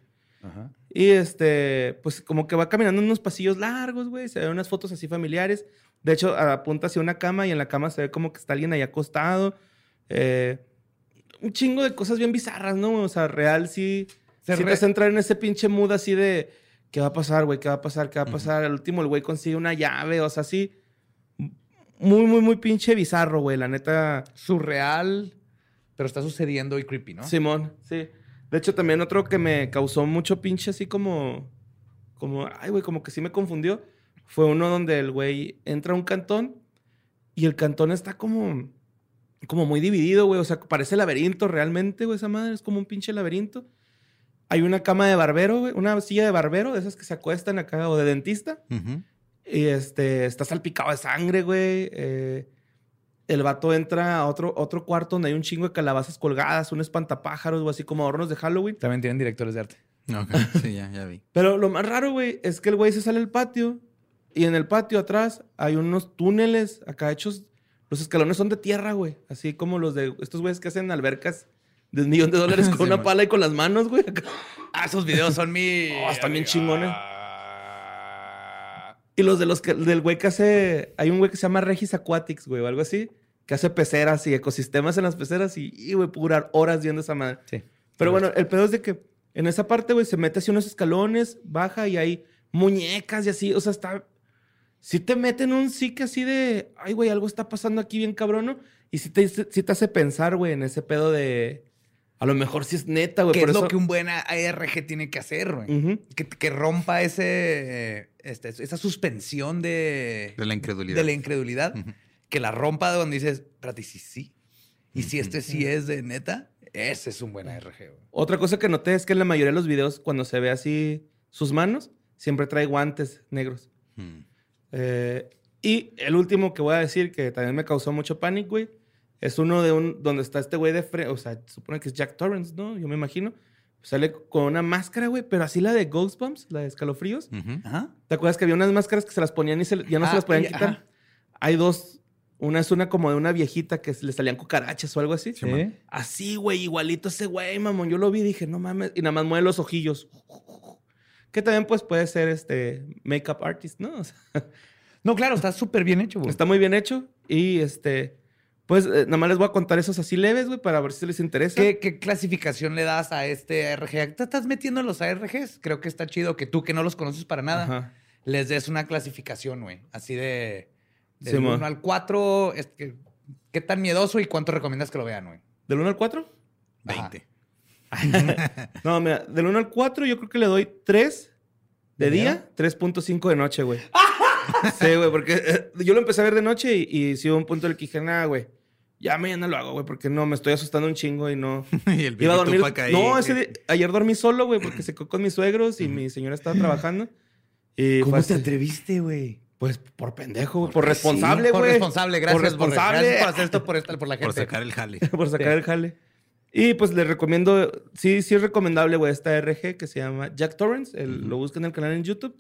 Y este, pues como que va caminando en unos pasillos largos, güey. Se ven unas fotos así familiares. De hecho, apunta hacia una cama y en la cama se ve como que está alguien ahí acostado. Eh, un chingo de cosas bien bizarras, ¿no? O sea, real sí. Se sí te re- hace entrar en ese pinche mood así de. ¿Qué va a pasar, güey? ¿Qué va a pasar? ¿Qué va a pasar? Al último el güey consigue una llave, o sea, sí. Muy, muy, muy pinche bizarro, güey. La neta. Surreal, pero está sucediendo y creepy, ¿no? Simón, sí. De hecho, también otro que me causó mucho pinche así como. Como, ay, güey, como que sí me confundió. Fue uno donde el güey entra a un cantón y el cantón está como. Como muy dividido, güey. O sea, parece laberinto realmente, güey, esa madre. Es como un pinche laberinto. Hay una cama de barbero, güey. Una silla de barbero, de esas que se acuestan acá, o de dentista. Y este, está salpicado de sangre, güey. Eh, el vato entra a otro, otro cuarto donde hay un chingo de calabazas colgadas, un espantapájaros, o así como adornos de Halloween. También tienen directores de arte. Ok, *laughs* sí, ya, ya vi. Pero lo más raro, güey, es que el güey se sale al patio y en el patio atrás hay unos túneles acá hechos. Los escalones son de tierra, güey. Así como los de estos güeyes que hacen albercas de un millón de dólares *laughs* con Sí, una man. pala y con las manos, güey. Ah, esos videos son mi. *laughs* Oh, están bien chingones. Y los de los que, del güey que hace. Hay un güey que se llama Regis Aquatics, güey, o algo así. Que hace peceras y ecosistemas en las peceras y, güey, puedo durar horas viendo esa madre. Sí. Pero bueno, el pedo es de que en esa parte, güey, se mete así unos escalones, baja y hay muñecas y así. O sea, está. Si te meten un psique así de. Ay, güey, algo está pasando aquí bien cabrón, ¿no? Y si te, sí te hace pensar, güey, en ese pedo de. A lo mejor sí es neta, güey. ¿Qué por es eso- lo que un buen ARG tiene que hacer, güey? Que, que rompa ese, este, esa suspensión de, De la incredulidad. de la incredulidad. Ujú. Que la rompa de donde dices, espérate, sí, sí. Y si este sí es de neta, ese es un buen ARG, güey. Otra cosa que noté es que en la mayoría de los videos, cuando se ve así sus manos, siempre trae guantes negros. Mm. Eh, y el último que voy a decir, que también me causó mucho pánico, güey, es uno de un, donde está este güey de frente, o sea, supone que es Jack Torrance, ¿no? Yo me imagino. Sale con una máscara, güey, pero así la de Ghostbumps, la de escalofríos. ¿Te acuerdas que había unas máscaras que se las ponían y se- ya no se Ah, las podían y- quitar? ajá. Hay dos. Una es una como de una viejita que le salían cucarachas o algo así. Sí. Así, güey, igualito ese güey, mamón. Yo lo vi y dije, no mames. Y nada más mueve los ojillos. Que también pues puede ser este makeup artist, ¿no? *laughs* O sea, No, claro, está súper bien hecho, güey. está muy bien hecho y este pues eh, nada más les voy a contar esos así leves, güey, para ver si les interesa. ¿Qué, qué clasificación le das a este ARG? ¿Te estás metiendo en los ARGs? Creo que está chido que tú, que no los conoces para nada, Ajá. les des una clasificación, güey. Así de, de Sí, mo. 1 al 4. ¿Qué tan miedoso y cuánto recomiendas que lo vean, güey? ¿Del 1 al 4? 20. *laughs* No, mira, del 1 al 4 yo creo que le doy 3 de ¿De día, 3.5 de noche, güey. *laughs* sí, güey, porque eh, yo lo empecé a ver de noche y, y sí hubo un punto en el que dije, nah, güey, ya mañana lo hago, güey, porque no, me estoy asustando un chingo y no... *laughs* y el Iba a dormir. Ahí. No, ese di- ayer dormí solo, güey, porque se quedó con mis suegros y mi señora estaba trabajando. Y ¿Cómo te atreviste, güey? Pues por pendejo, güey, por responsable, Por güey. responsable, gracias. Por responsable. gracias por hacer esto por, esta- por la gente. Por sacar el jale. *laughs* por sacar el jale. Y pues les recomiendo, sí, sí es recomendable, güey, esta RG que se llama Jack Torrance. El- Lo buscan en el canal en YouTube.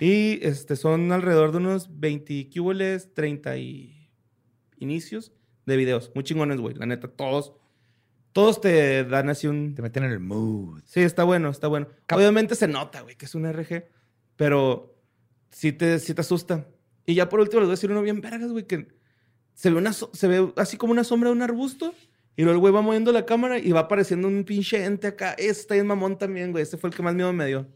Y este, son alrededor de unos 20 cuboles, 30 y inicios de videos. Muy chingones, güey. La neta, todos. Todos te dan así un. Te meten en el mood. Sí, está bueno, está bueno. Cap- Obviamente se nota, güey, que es un RG. Pero sí te, sí te asusta. Y ya por último les voy a decir uno bien vergas, güey, que se ve, una, se ve así como una sombra de un arbusto. Y luego el güey va moviendo la cámara y va apareciendo un pinche ente acá. Está bien mamón también, güey. Ese fue el que más miedo me dio.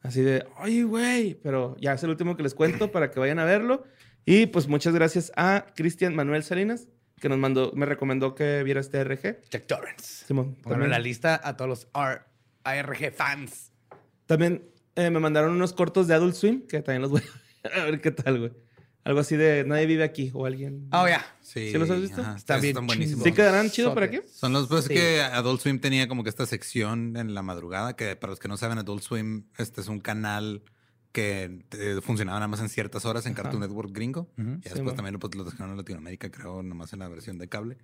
Así de, ay, güey. Pero ya es el último que les cuento para que vayan a verlo. Y pues muchas gracias a Cristian Manuel Salinas, que nos mandó, me recomendó que viera este RG. Jack Torrance. Simón, Pónganlo en la lista a todos los R- ARG fans. También eh, me mandaron unos cortos de Adult Swim, que también los voy a *laughs* ver qué tal, güey. Algo así de Nadie vive aquí o alguien. Oh, ya. Sí, ¿Sí los has visto? ajá, Está bien Están buenísimos. ¿Sí quedarán chido Sote. para qué? Son los pues Sí. que Adult Swim tenía como que esta sección en la madrugada, que para los que no saben, Adult Swim este es un canal que eh, funcionaba nada más en ciertas horas en Cartoon Network gringo. Ujú. Y Sí, después mo. también pues, lo dejaron en Latinoamérica, creo, nomás en la versión de cable.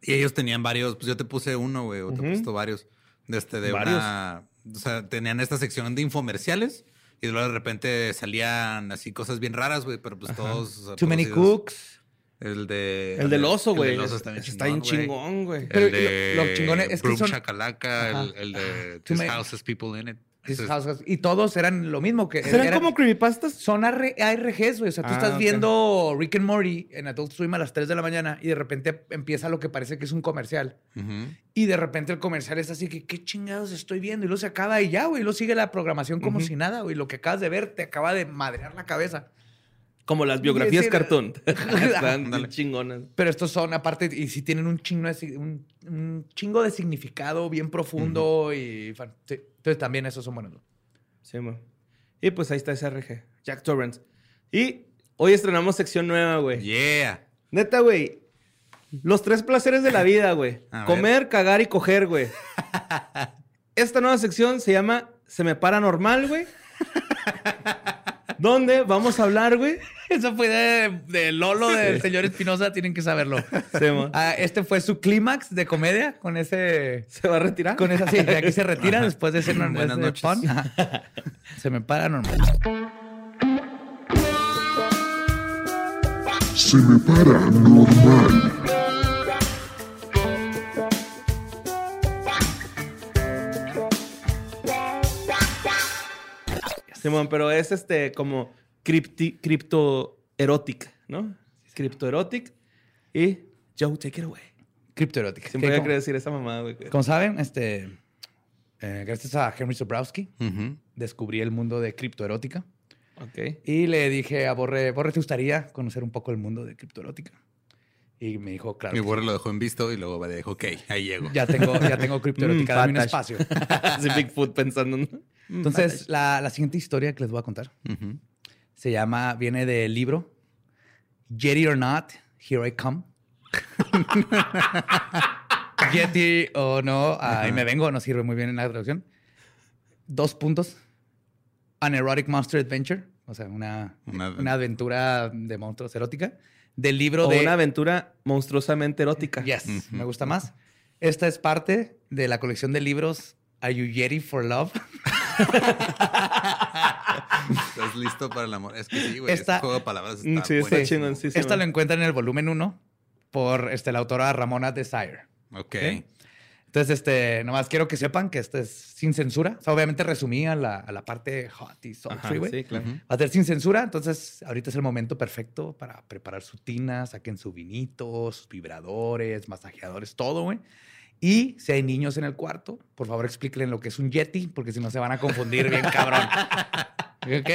Y ellos tenían varios, pues yo te puse uno, güey, o te he puesto varios. De este, de Varios. una. O sea, tenían esta sección de infomerciales. Y luego de repente salían así cosas bien raras, güey, pero pues todos. o sea, Too many cooks. El de. El del oso, el güey. del oso está bien Está bien chingón, güey. Pero El de lo- lo chingón es que son- Shakalaka, el, Ajá. el de This House Has People in It. Has- Y todos eran lo mismo. que ¿Serán eran- como creepypastas? Son AR- ARGs, güey. O sea, tú Ah, estás viendo Rick and Morty en Adult Swim a las 3 de la mañana y de repente empieza lo que parece que es un comercial. Y de repente el comercial es así que, ¿qué chingados estoy viendo? Y luego se acaba y ya, güey. Y luego sigue la programación como si nada, güey. Lo que acabas de ver te acaba de madrear la cabeza. Como las biografías sí, cartoon. *laughs* Están chingonas. Pero estos son, aparte, y sí tienen un chingo de, un, un chingo de significado bien profundo y... fan- sí. Entonces también esos son buenos. güey. Sí, mo. Y pues ahí está ese RG. Jack Torrance. Y hoy estrenamos sección nueva, güey. Yeah. Neta, güey. Los tres placeres de la vida, güey. *laughs* Comer, cagar y coger, güey. *laughs* Esta nueva sección se llama Se me para normal, güey. *laughs* donde vamos a hablar, güey. *laughs* Eso fue de, de Lolo, del señor Espinosa, tienen que saberlo. Sí. Ah, este fue su clímax de comedia con ese... ¿Se va a retirar? Con esa, sí, de aquí se retira después de ese, Buenas noches. *laughs* Se me para normal. Se me para normal. Simón, pero es este como cripti, criptoerótica, ¿no? Criptoerótica. Y Joe, take it away. Criptoerótica. Siempre Que voy a querer decir esa mamada, güey. Como saben, este, eh, gracias a Henry Sobrowski, descubrí el mundo de criptoerótica. Ok. Y le dije a Borre, Borre, ¿te gustaría conocer un poco el mundo de criptoerótica? Y me dijo, claro. Mi borre lo dejó en visto y luego me dijo, ok, ahí llego. Ya tengo, ya tengo criptoerótica, *laughs* Mm, dame un espacio. *laughs* Así Bigfoot pensando. ¿no? Entonces, la, la siguiente historia que les voy a contar se llama, viene del libro Yeti or Not, Here I Come. *laughs* Yeti o no, ahí me vengo, no sirve muy bien en la traducción. Dos puntos. An Erotic Monster Adventure, o sea, una, Una- una aventura de monstruos erótica. Del libro O de... una aventura monstruosamente erótica. Yes, me gusta más. Esta es parte de la colección de libros Are You Yeti for Love? *laughs* ¿Estás listo para el amor? Es que sí, güey. Esta- Este juego de palabras está sí, está chingón, sí, sí. Esta lo man. encuentran en el volumen 1 por este, la autora Ramona Desire. Ok. Ok. Entonces este, nomás quiero que sepan que este es sin censura. O sea, obviamente resumí a la, a la parte hot y sultry, güey. sí, claro. Va a ser sin censura, entonces ahorita es el momento perfecto para preparar su tina, saquen su vinito, sus vibradores, masajeadores, todo, güey. Y si hay niños en el cuarto, por favor explíquenle lo que es un Yeti, porque si no se van a confundir bien cabrón. *laughs* ¿Ok?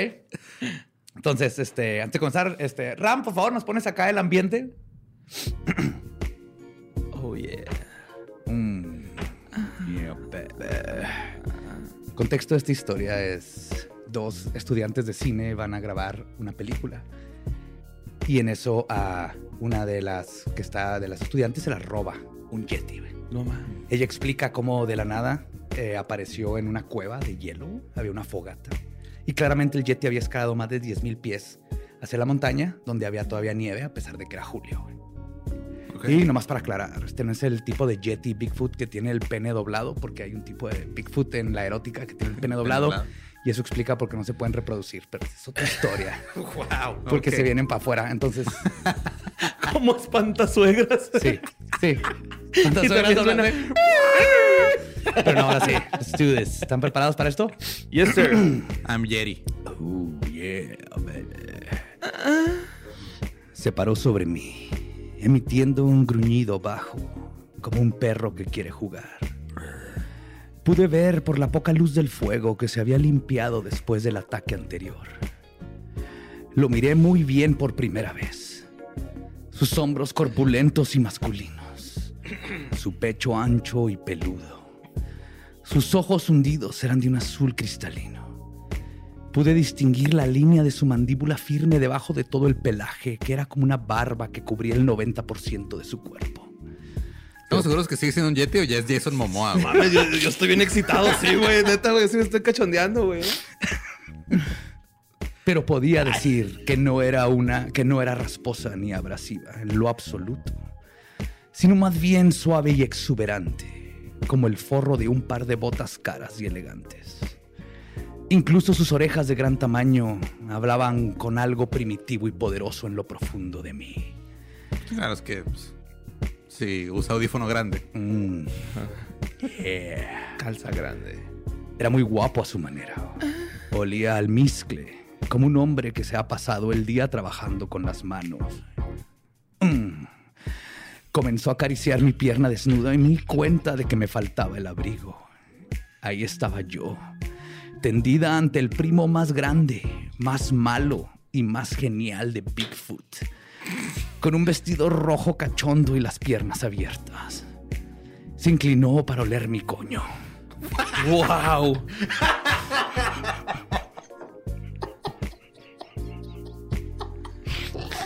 Entonces, este, antes de comenzar, este, Ram, por favor, nos pones acá el ambiente. *clears throat* Oh, yeah. Mm. Yeah, baby. Contexto de esta historia es dos estudiantes de cine van a grabar una película y en eso a una de las que está de las estudiantes se la roba un yeti. güey. No mames. Ella explica cómo de la nada eh, apareció en una cueva de hielo, había una fogata y claramente el yeti había escalado más de 10.000 pies hacia la montaña donde había todavía nieve a pesar de que era julio. Y nomás para aclarar, este no es el tipo de Yeti Bigfoot que tiene el pene doblado, porque hay un tipo de Bigfoot en la erótica que tiene el pene doblado. Y eso explica por qué no se pueden reproducir, pero es otra historia. *laughs* wow. Porque se vienen para afuera. Entonces, *laughs* Como espantasuegras. sí, sí. ¿Cuántas Y horas también doblando? *laughs* Pero no, ahora sí. Let's do this. ¿Están preparados para esto? Yes, sir. *clears throat* I'm Yeti. Oh, yeah, baby. Se paró sobre mí, emitiendo un gruñido bajo, como un perro que quiere jugar. Pude ver por la poca luz del fuego que se había limpiado después del ataque anterior. Lo miré muy bien por primera vez. Sus hombros corpulentos y masculinos. Su pecho ancho y peludo. Sus ojos hundidos eran de un azul cristalino. Pude distinguir la línea de su mandíbula firme debajo de todo el pelaje, que era como una barba que cubría el 90% de su cuerpo. ¿Estamos seguros que sigue siendo un Yeti o ya es Jason Momoa? Mames, yo, yo estoy bien excitado, sí, güey. Neta, güey. Sí me estoy cachondeando, güey. Pero podía decir que no era una, que no era rasposa ni abrasiva en lo absoluto, sino más bien suave y exuberante, como el forro de un par de botas caras y elegantes. Incluso sus orejas de gran tamaño hablaban con algo primitivo y poderoso en lo profundo de mí. Claro, es que pues, sí, usa audífono grande. Mm. Yeah. Calza grande. Era muy guapo a su manera. Olía al miscle, como un hombre que se ha pasado el día trabajando con las manos. Mm. Comenzó a acariciar mi pierna desnuda y me di cuenta de que me faltaba el abrigo. Ahí estaba yo, tendida ante el primo más grande, más malo y más genial de Bigfoot, con un vestido rojo cachondo y las piernas abiertas. Se inclinó para oler mi coño. ¡Wow!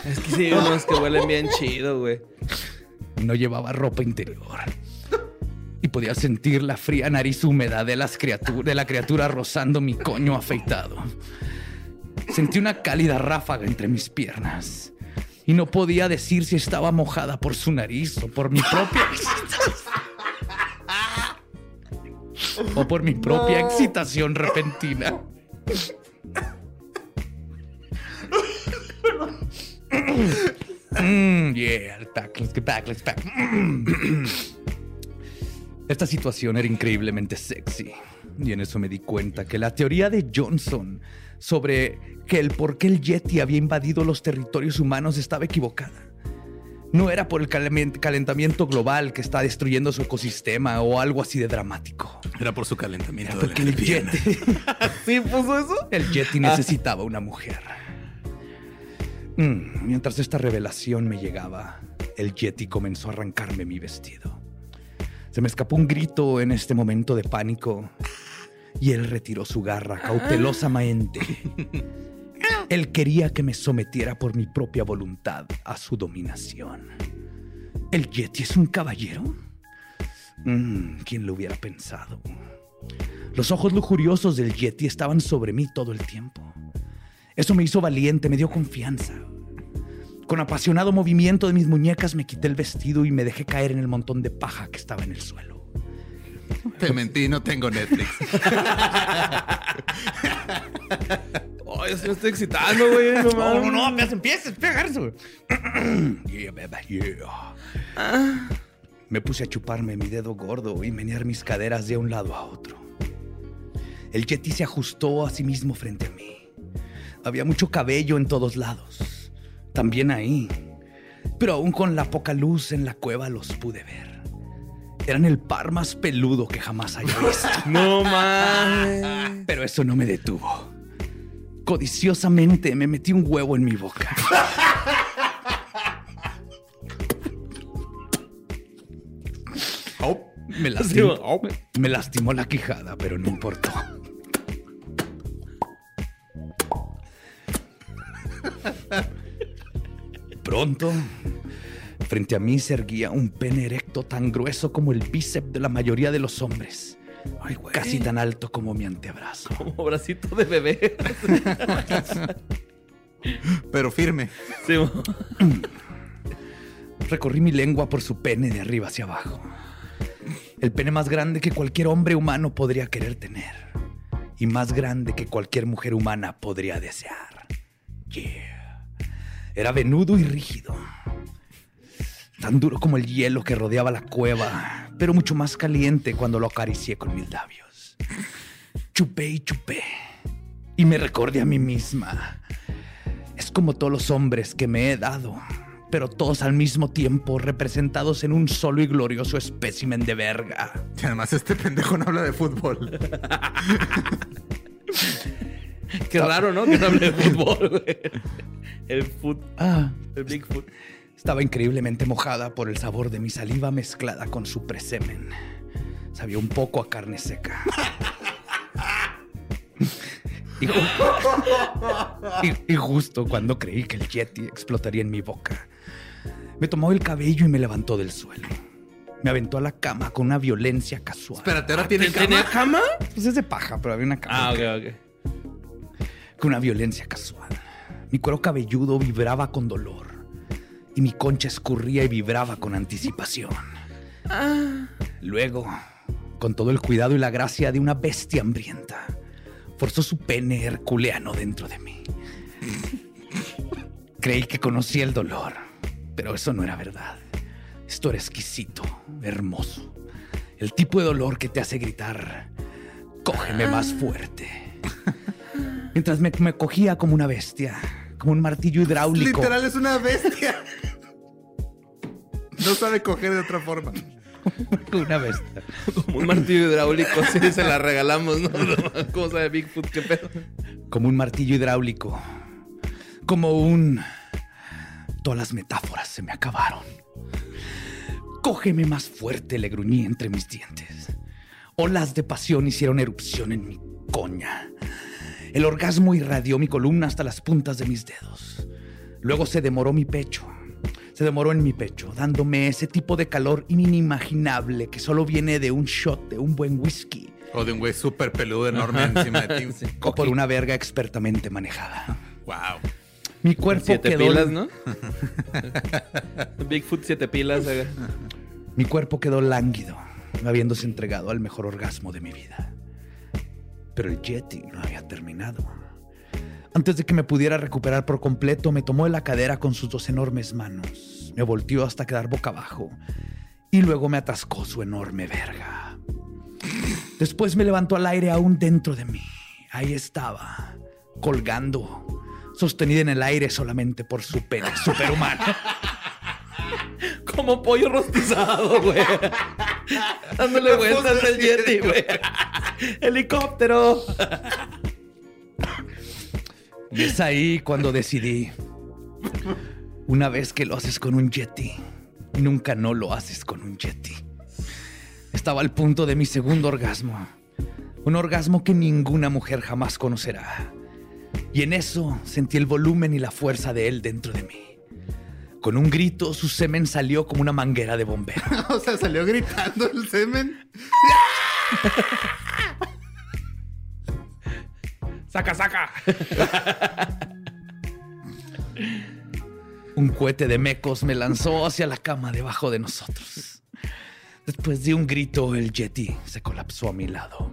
es que sí, unos que huelen bien chido, güey. No llevaba ropa interior. Y podía sentir la fría nariz húmeda de, las de la criatura rozando mi coño afeitado. Sentí una cálida ráfaga entre mis piernas. Y no podía decir si estaba mojada por su nariz o por mi propia *laughs* o por mi propia excitación repentina. Mm, yeah, let's back, let's get back, let's back. Esta situación era increíblemente sexy. Y en eso me di cuenta que la teoría de Johnson sobre que el por qué el Yeti había invadido los territorios humanos estaba equivocada. No era por el calentamiento global que está destruyendo su ecosistema o algo así de dramático. Era por su calentamiento. Era de la porque el pierna. Yeti, *laughs* ¿Sí puso eso? el Yeti necesitaba una mujer. Mm, mientras esta revelación me llegaba, el Yeti comenzó a arrancarme mi vestido. Se me escapó un grito en este momento de pánico y él retiró su garra cautelosamente. *laughs* Él quería que me sometiera por mi propia voluntad a su dominación. ¿El Yeti es un caballero? Mm, ¿Quién lo hubiera pensado? Los ojos lujuriosos del Yeti estaban sobre mí todo el tiempo. Eso me hizo valiente, me dio confianza. Con apasionado movimiento de mis muñecas me quité el vestido y me dejé caer en el montón de paja que estaba en el suelo. *laughs* Te mentí, no tengo Netflix. *laughs* Ay, se me estoy excitando, güey. No, No, no, no, apenas empieza, agárrese, güey. *clears throat* Yeah, baby, yeah. Me puse a chuparme mi dedo gordo y menear mis caderas de un lado a otro. El Yeti se ajustó a sí mismo frente a mí. Había mucho cabello en todos lados. También ahí. Pero aún con la poca luz en la cueva los pude ver. Eran el par más peludo que jamás haya visto. *laughs* No mames. Pero eso no me detuvo. Codiciosamente me metí un huevo en mi boca. Me lastimó, me lastimó la quijada, pero no importó. Pronto, frente a mí se erguía un pene erecto tan grueso como el bíceps de la mayoría de los hombres. Casi tan alto como mi antebrazo. Como bracito de bebé. *laughs* Pero firme. Sí. Recorrí mi lengua por su pene de arriba hacia abajo. El pene más grande que cualquier hombre humano podría querer tener. Y más grande que cualquier mujer humana podría desear. Yeah. Era venudo y rígido. Tan duro como el hielo que rodeaba la cueva, pero mucho más caliente cuando lo acaricié con mis labios. Chupé y chupé. Y me recordé a mí misma. Es como todos los hombres que me he dado, pero todos al mismo tiempo representados en un solo y glorioso espécimen de verga. Y además este pendejo no habla de fútbol. Qué raro, ¿no? Que no hable de fútbol, güey. El foot. Ah, El Bigfoot. Estaba increíblemente mojada por el sabor de mi saliva mezclada con su presemen. Sabía un poco a carne seca. Y, ju- y- y justo cuando creí que el Yeti explotaría en mi boca, me tomó el cabello y me levantó del suelo. Me aventó a la cama con una violencia casual. Espérate, ahora tiene ¿Tenía cama. cama? Pues es de paja, pero había una cama. Ah, ok, ok. con una violencia casual. Mi cuero cabelludo vibraba con dolor y mi concha escurría y vibraba con anticipación. Luego, con todo el cuidado y la gracia de una bestia hambrienta, forzó su pene herculeano dentro de mí. Creí que conocía el dolor, pero eso no era verdad. Esto era exquisito, hermoso. El tipo de dolor que te hace gritar, cógeme más fuerte. Mientras me, me cogía como una bestia, como un martillo hidráulico. Literal es una bestia. No sabe coger de otra forma. Como *laughs* una bestia. Como un martillo hidráulico, sí, se la regalamos, ¿no? *laughs* ¿Cómo sabe Bigfoot? ¿Qué pedo? Como un martillo hidráulico. Como un... Todas las metáforas se me acabaron. Cógeme más fuerte, le gruñí entre mis dientes. Olas de pasión hicieron erupción en mi coña. El orgasmo irradió mi columna hasta las puntas de mis dedos. Luego se demoró mi pecho. Se demoró en mi pecho, dándome ese tipo de calor inimaginable que solo viene de un shot de un buen whisky O de un güey súper peludo enorme encima de ti. *laughs* o por una verga expertamente manejada. Wow. Mi cuerpo Siete quedó pilas, ¿no? *laughs* Bigfoot, siete pilas. eh. Mi cuerpo quedó lánguido, habiéndose entregado al mejor orgasmo de mi vida. Pero el Yeti no había terminado. Antes de que me pudiera recuperar por completo, me tomó de la cadera con sus dos enormes manos, me volteó hasta quedar boca abajo y luego me atascó su enorme verga. Después me levantó al aire aún dentro de mí. Ahí estaba, colgando, sostenida en el aire solamente por su pene superhumano. *laughs* Como pollo rostizado, güey. *laughs* Dándole vueltas al Yeti, güey. Helicóptero. Y es ahí cuando decidí, una vez que lo haces con un Yeti, nunca no lo haces con un Yeti. Estaba al punto de mi segundo orgasmo, un orgasmo que ninguna mujer jamás conocerá. Y en eso sentí el volumen y la fuerza de él dentro de mí. Con un grito, su semen salió como una manguera de bombero. *laughs* O sea, salió gritando el semen. *laughs* Saca, saca. Un cohete de mecos me lanzó hacia la cama debajo de nosotros. Después de un grito, el Yeti se colapsó a mi lado.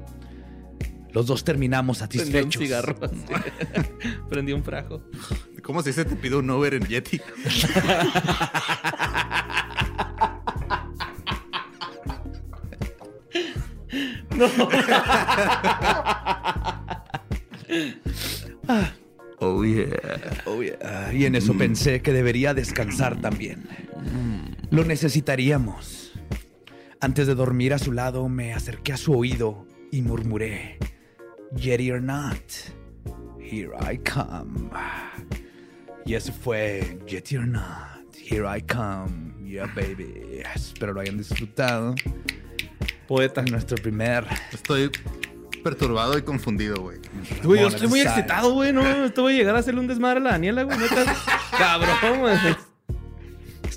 Los dos terminamos Prendí un satisfechos. cigarro. así. *laughs* Prendí un frajo. ¿Cómo se dice te pido un Uber en Yeti? *laughs* *laughs* Oh, yeah. Oh, yeah. Y en eso pensé que debería descansar también. Lo necesitaríamos. Antes de dormir a su lado, me acerqué a su oído y murmuré: Yeti or not, here I come. Y eso fue Yeti or not, here I come. Yeah, baby. Espero lo hayan disfrutado. Poeta. Nuestro primer. Estoy perturbado y confundido, güey. Güey, yo estoy muy excitado, güey. No, esto voy a llegar a hacerle un desmadre a la Daniela, güey. *laughs* Cabrón, güey.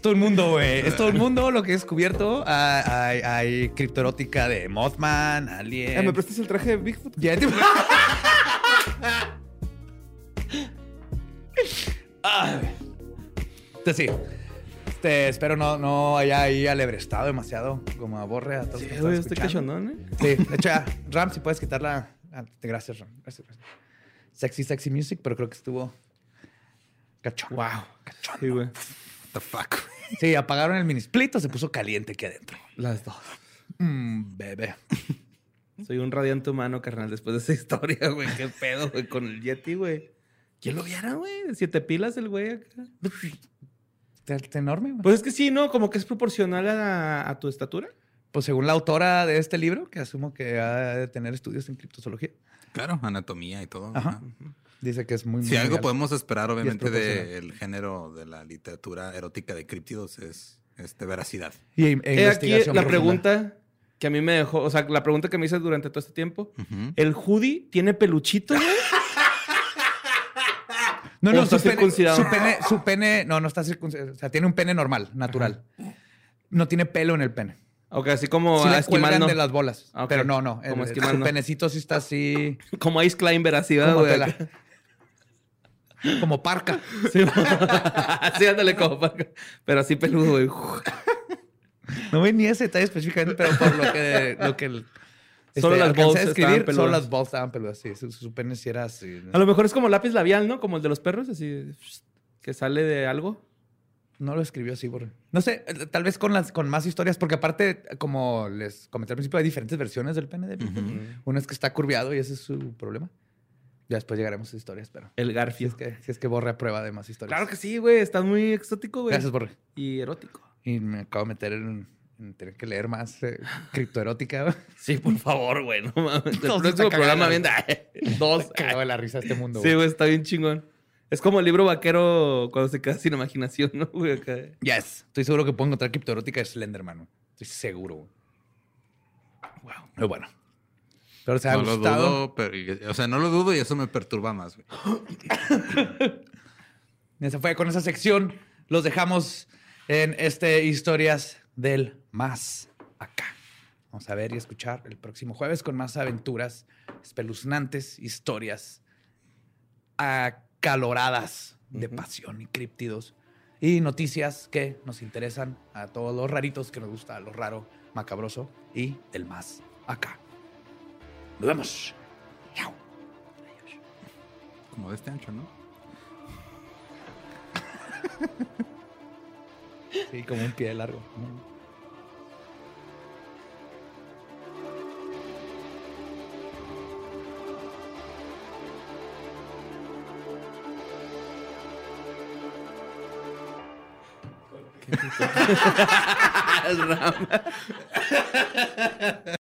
Todo el mundo, güey. Es todo el mundo lo que he descubierto. Ah, Hay, hay criptoerótica de Mothman, Alien. Ah, ¿Me prestas el traje de Bigfoot? Ya te- Ay. Entonces, sí. Este, espero no, no haya ahí alebrestado demasiado como aborre a todos los que Sí, están güey, estoy escuchando. cachondón, ¿eh? Sí, de hecho, ya, Ram, si puedes quitarla. ah, Gracias, Ram. Gracias, gracias. Sexy, sexy music, pero creo que estuvo cachón. Wow. Cachón. Sí, güey. The fuck. Sí, apagaron el mini split o se puso caliente aquí adentro. Las dos. Mm, bebé. Soy un radiante humano, carnal, después de esa historia, güey. Qué pedo, güey, con el Yeti, güey. ¿Quién lo viera, güey? Siete pilas el güey acá. Enorme, güey. Pues es que sí, ¿no? Como que es proporcional a, a tu estatura. Pues según la autora de este libro, que asumo que ha de tener estudios en criptozoología, Claro, anatomía y todo. Ajá. Ajá. Dice que es muy, muy Si algo legal. podemos esperar, obviamente, del género de la literatura erótica de críptidos es este, veracidad. Y e He aquí investigación la profunda. pregunta que a mí me dejó, o sea, la pregunta que me hice durante todo este tiempo. ¿El hoodie tiene peluchito, güey? *laughs* No, ¿O no, está su pene, circuncidado? su pene, su pene, no, no está circuncidado. O sea, tiene un pene normal, natural. No tiene pelo en el pene. Ok, así como sí a le esquimal, cuelgan no. de las bolas. Pero no, no. Como el- esquimal, su no. penecito sí está así. *laughs* Como Ice Climber, así, ¿verdad, Como, güey? Como parca. Sí, *laughs* así, ándale como para- Pero así peludo, güey. No ve ni ese detalle específicamente, pero por lo que, lo que el- Solo las balls estaban escribir, solo las balls estaban peludas. Sí, su, su pene sí era así. A lo mejor es como lápiz labial, ¿no? Como el de los perros, así que sale de algo. No lo escribió así, por... No sé, eh, tal vez con las con más historias, porque aparte, como les comenté al principio, hay diferentes versiones del pene de Bigfoot. Uno es que está curviado y ese es su problema. Ya después llegaremos a esas historias, pero El si es Garfield. que, si es que Borre aprueba de más historias. Claro que sí, güey. Estás muy exótico, güey. Gracias, Borre. Y erótico. Y me acabo de meter en, en tener que leer más eh, criptoerótica. *laughs* Sí, por favor, güey. No mames. *laughs* El próximo programa viene. *laughs* Dos. Cagado de la risa este mundo. Sí, güey, está bien chingón. Es como el libro vaquero cuando se queda sin imaginación, ¿no? Güey. Yes. Estoy seguro que puedo encontrar criptoerótica de Slenderman. Estoy seguro. güey. Wow. Pero bueno. Pero se ha No lo gustado. dudo, pero, o sea, no lo dudo y eso me perturba más, güey. *coughs* Se fue con esa sección. Los dejamos en este Historias del Más Acá. Vamos a ver y escuchar el próximo jueves con más aventuras espeluznantes, historias acaloradas de pasión y críptidos y noticias que nos interesan a todos los raritos que nos gusta lo raro, macabroso y del más acá. Nos vemos. Chao. Como de este ancho, ¿no? Sí, como un pie largo. *laughs*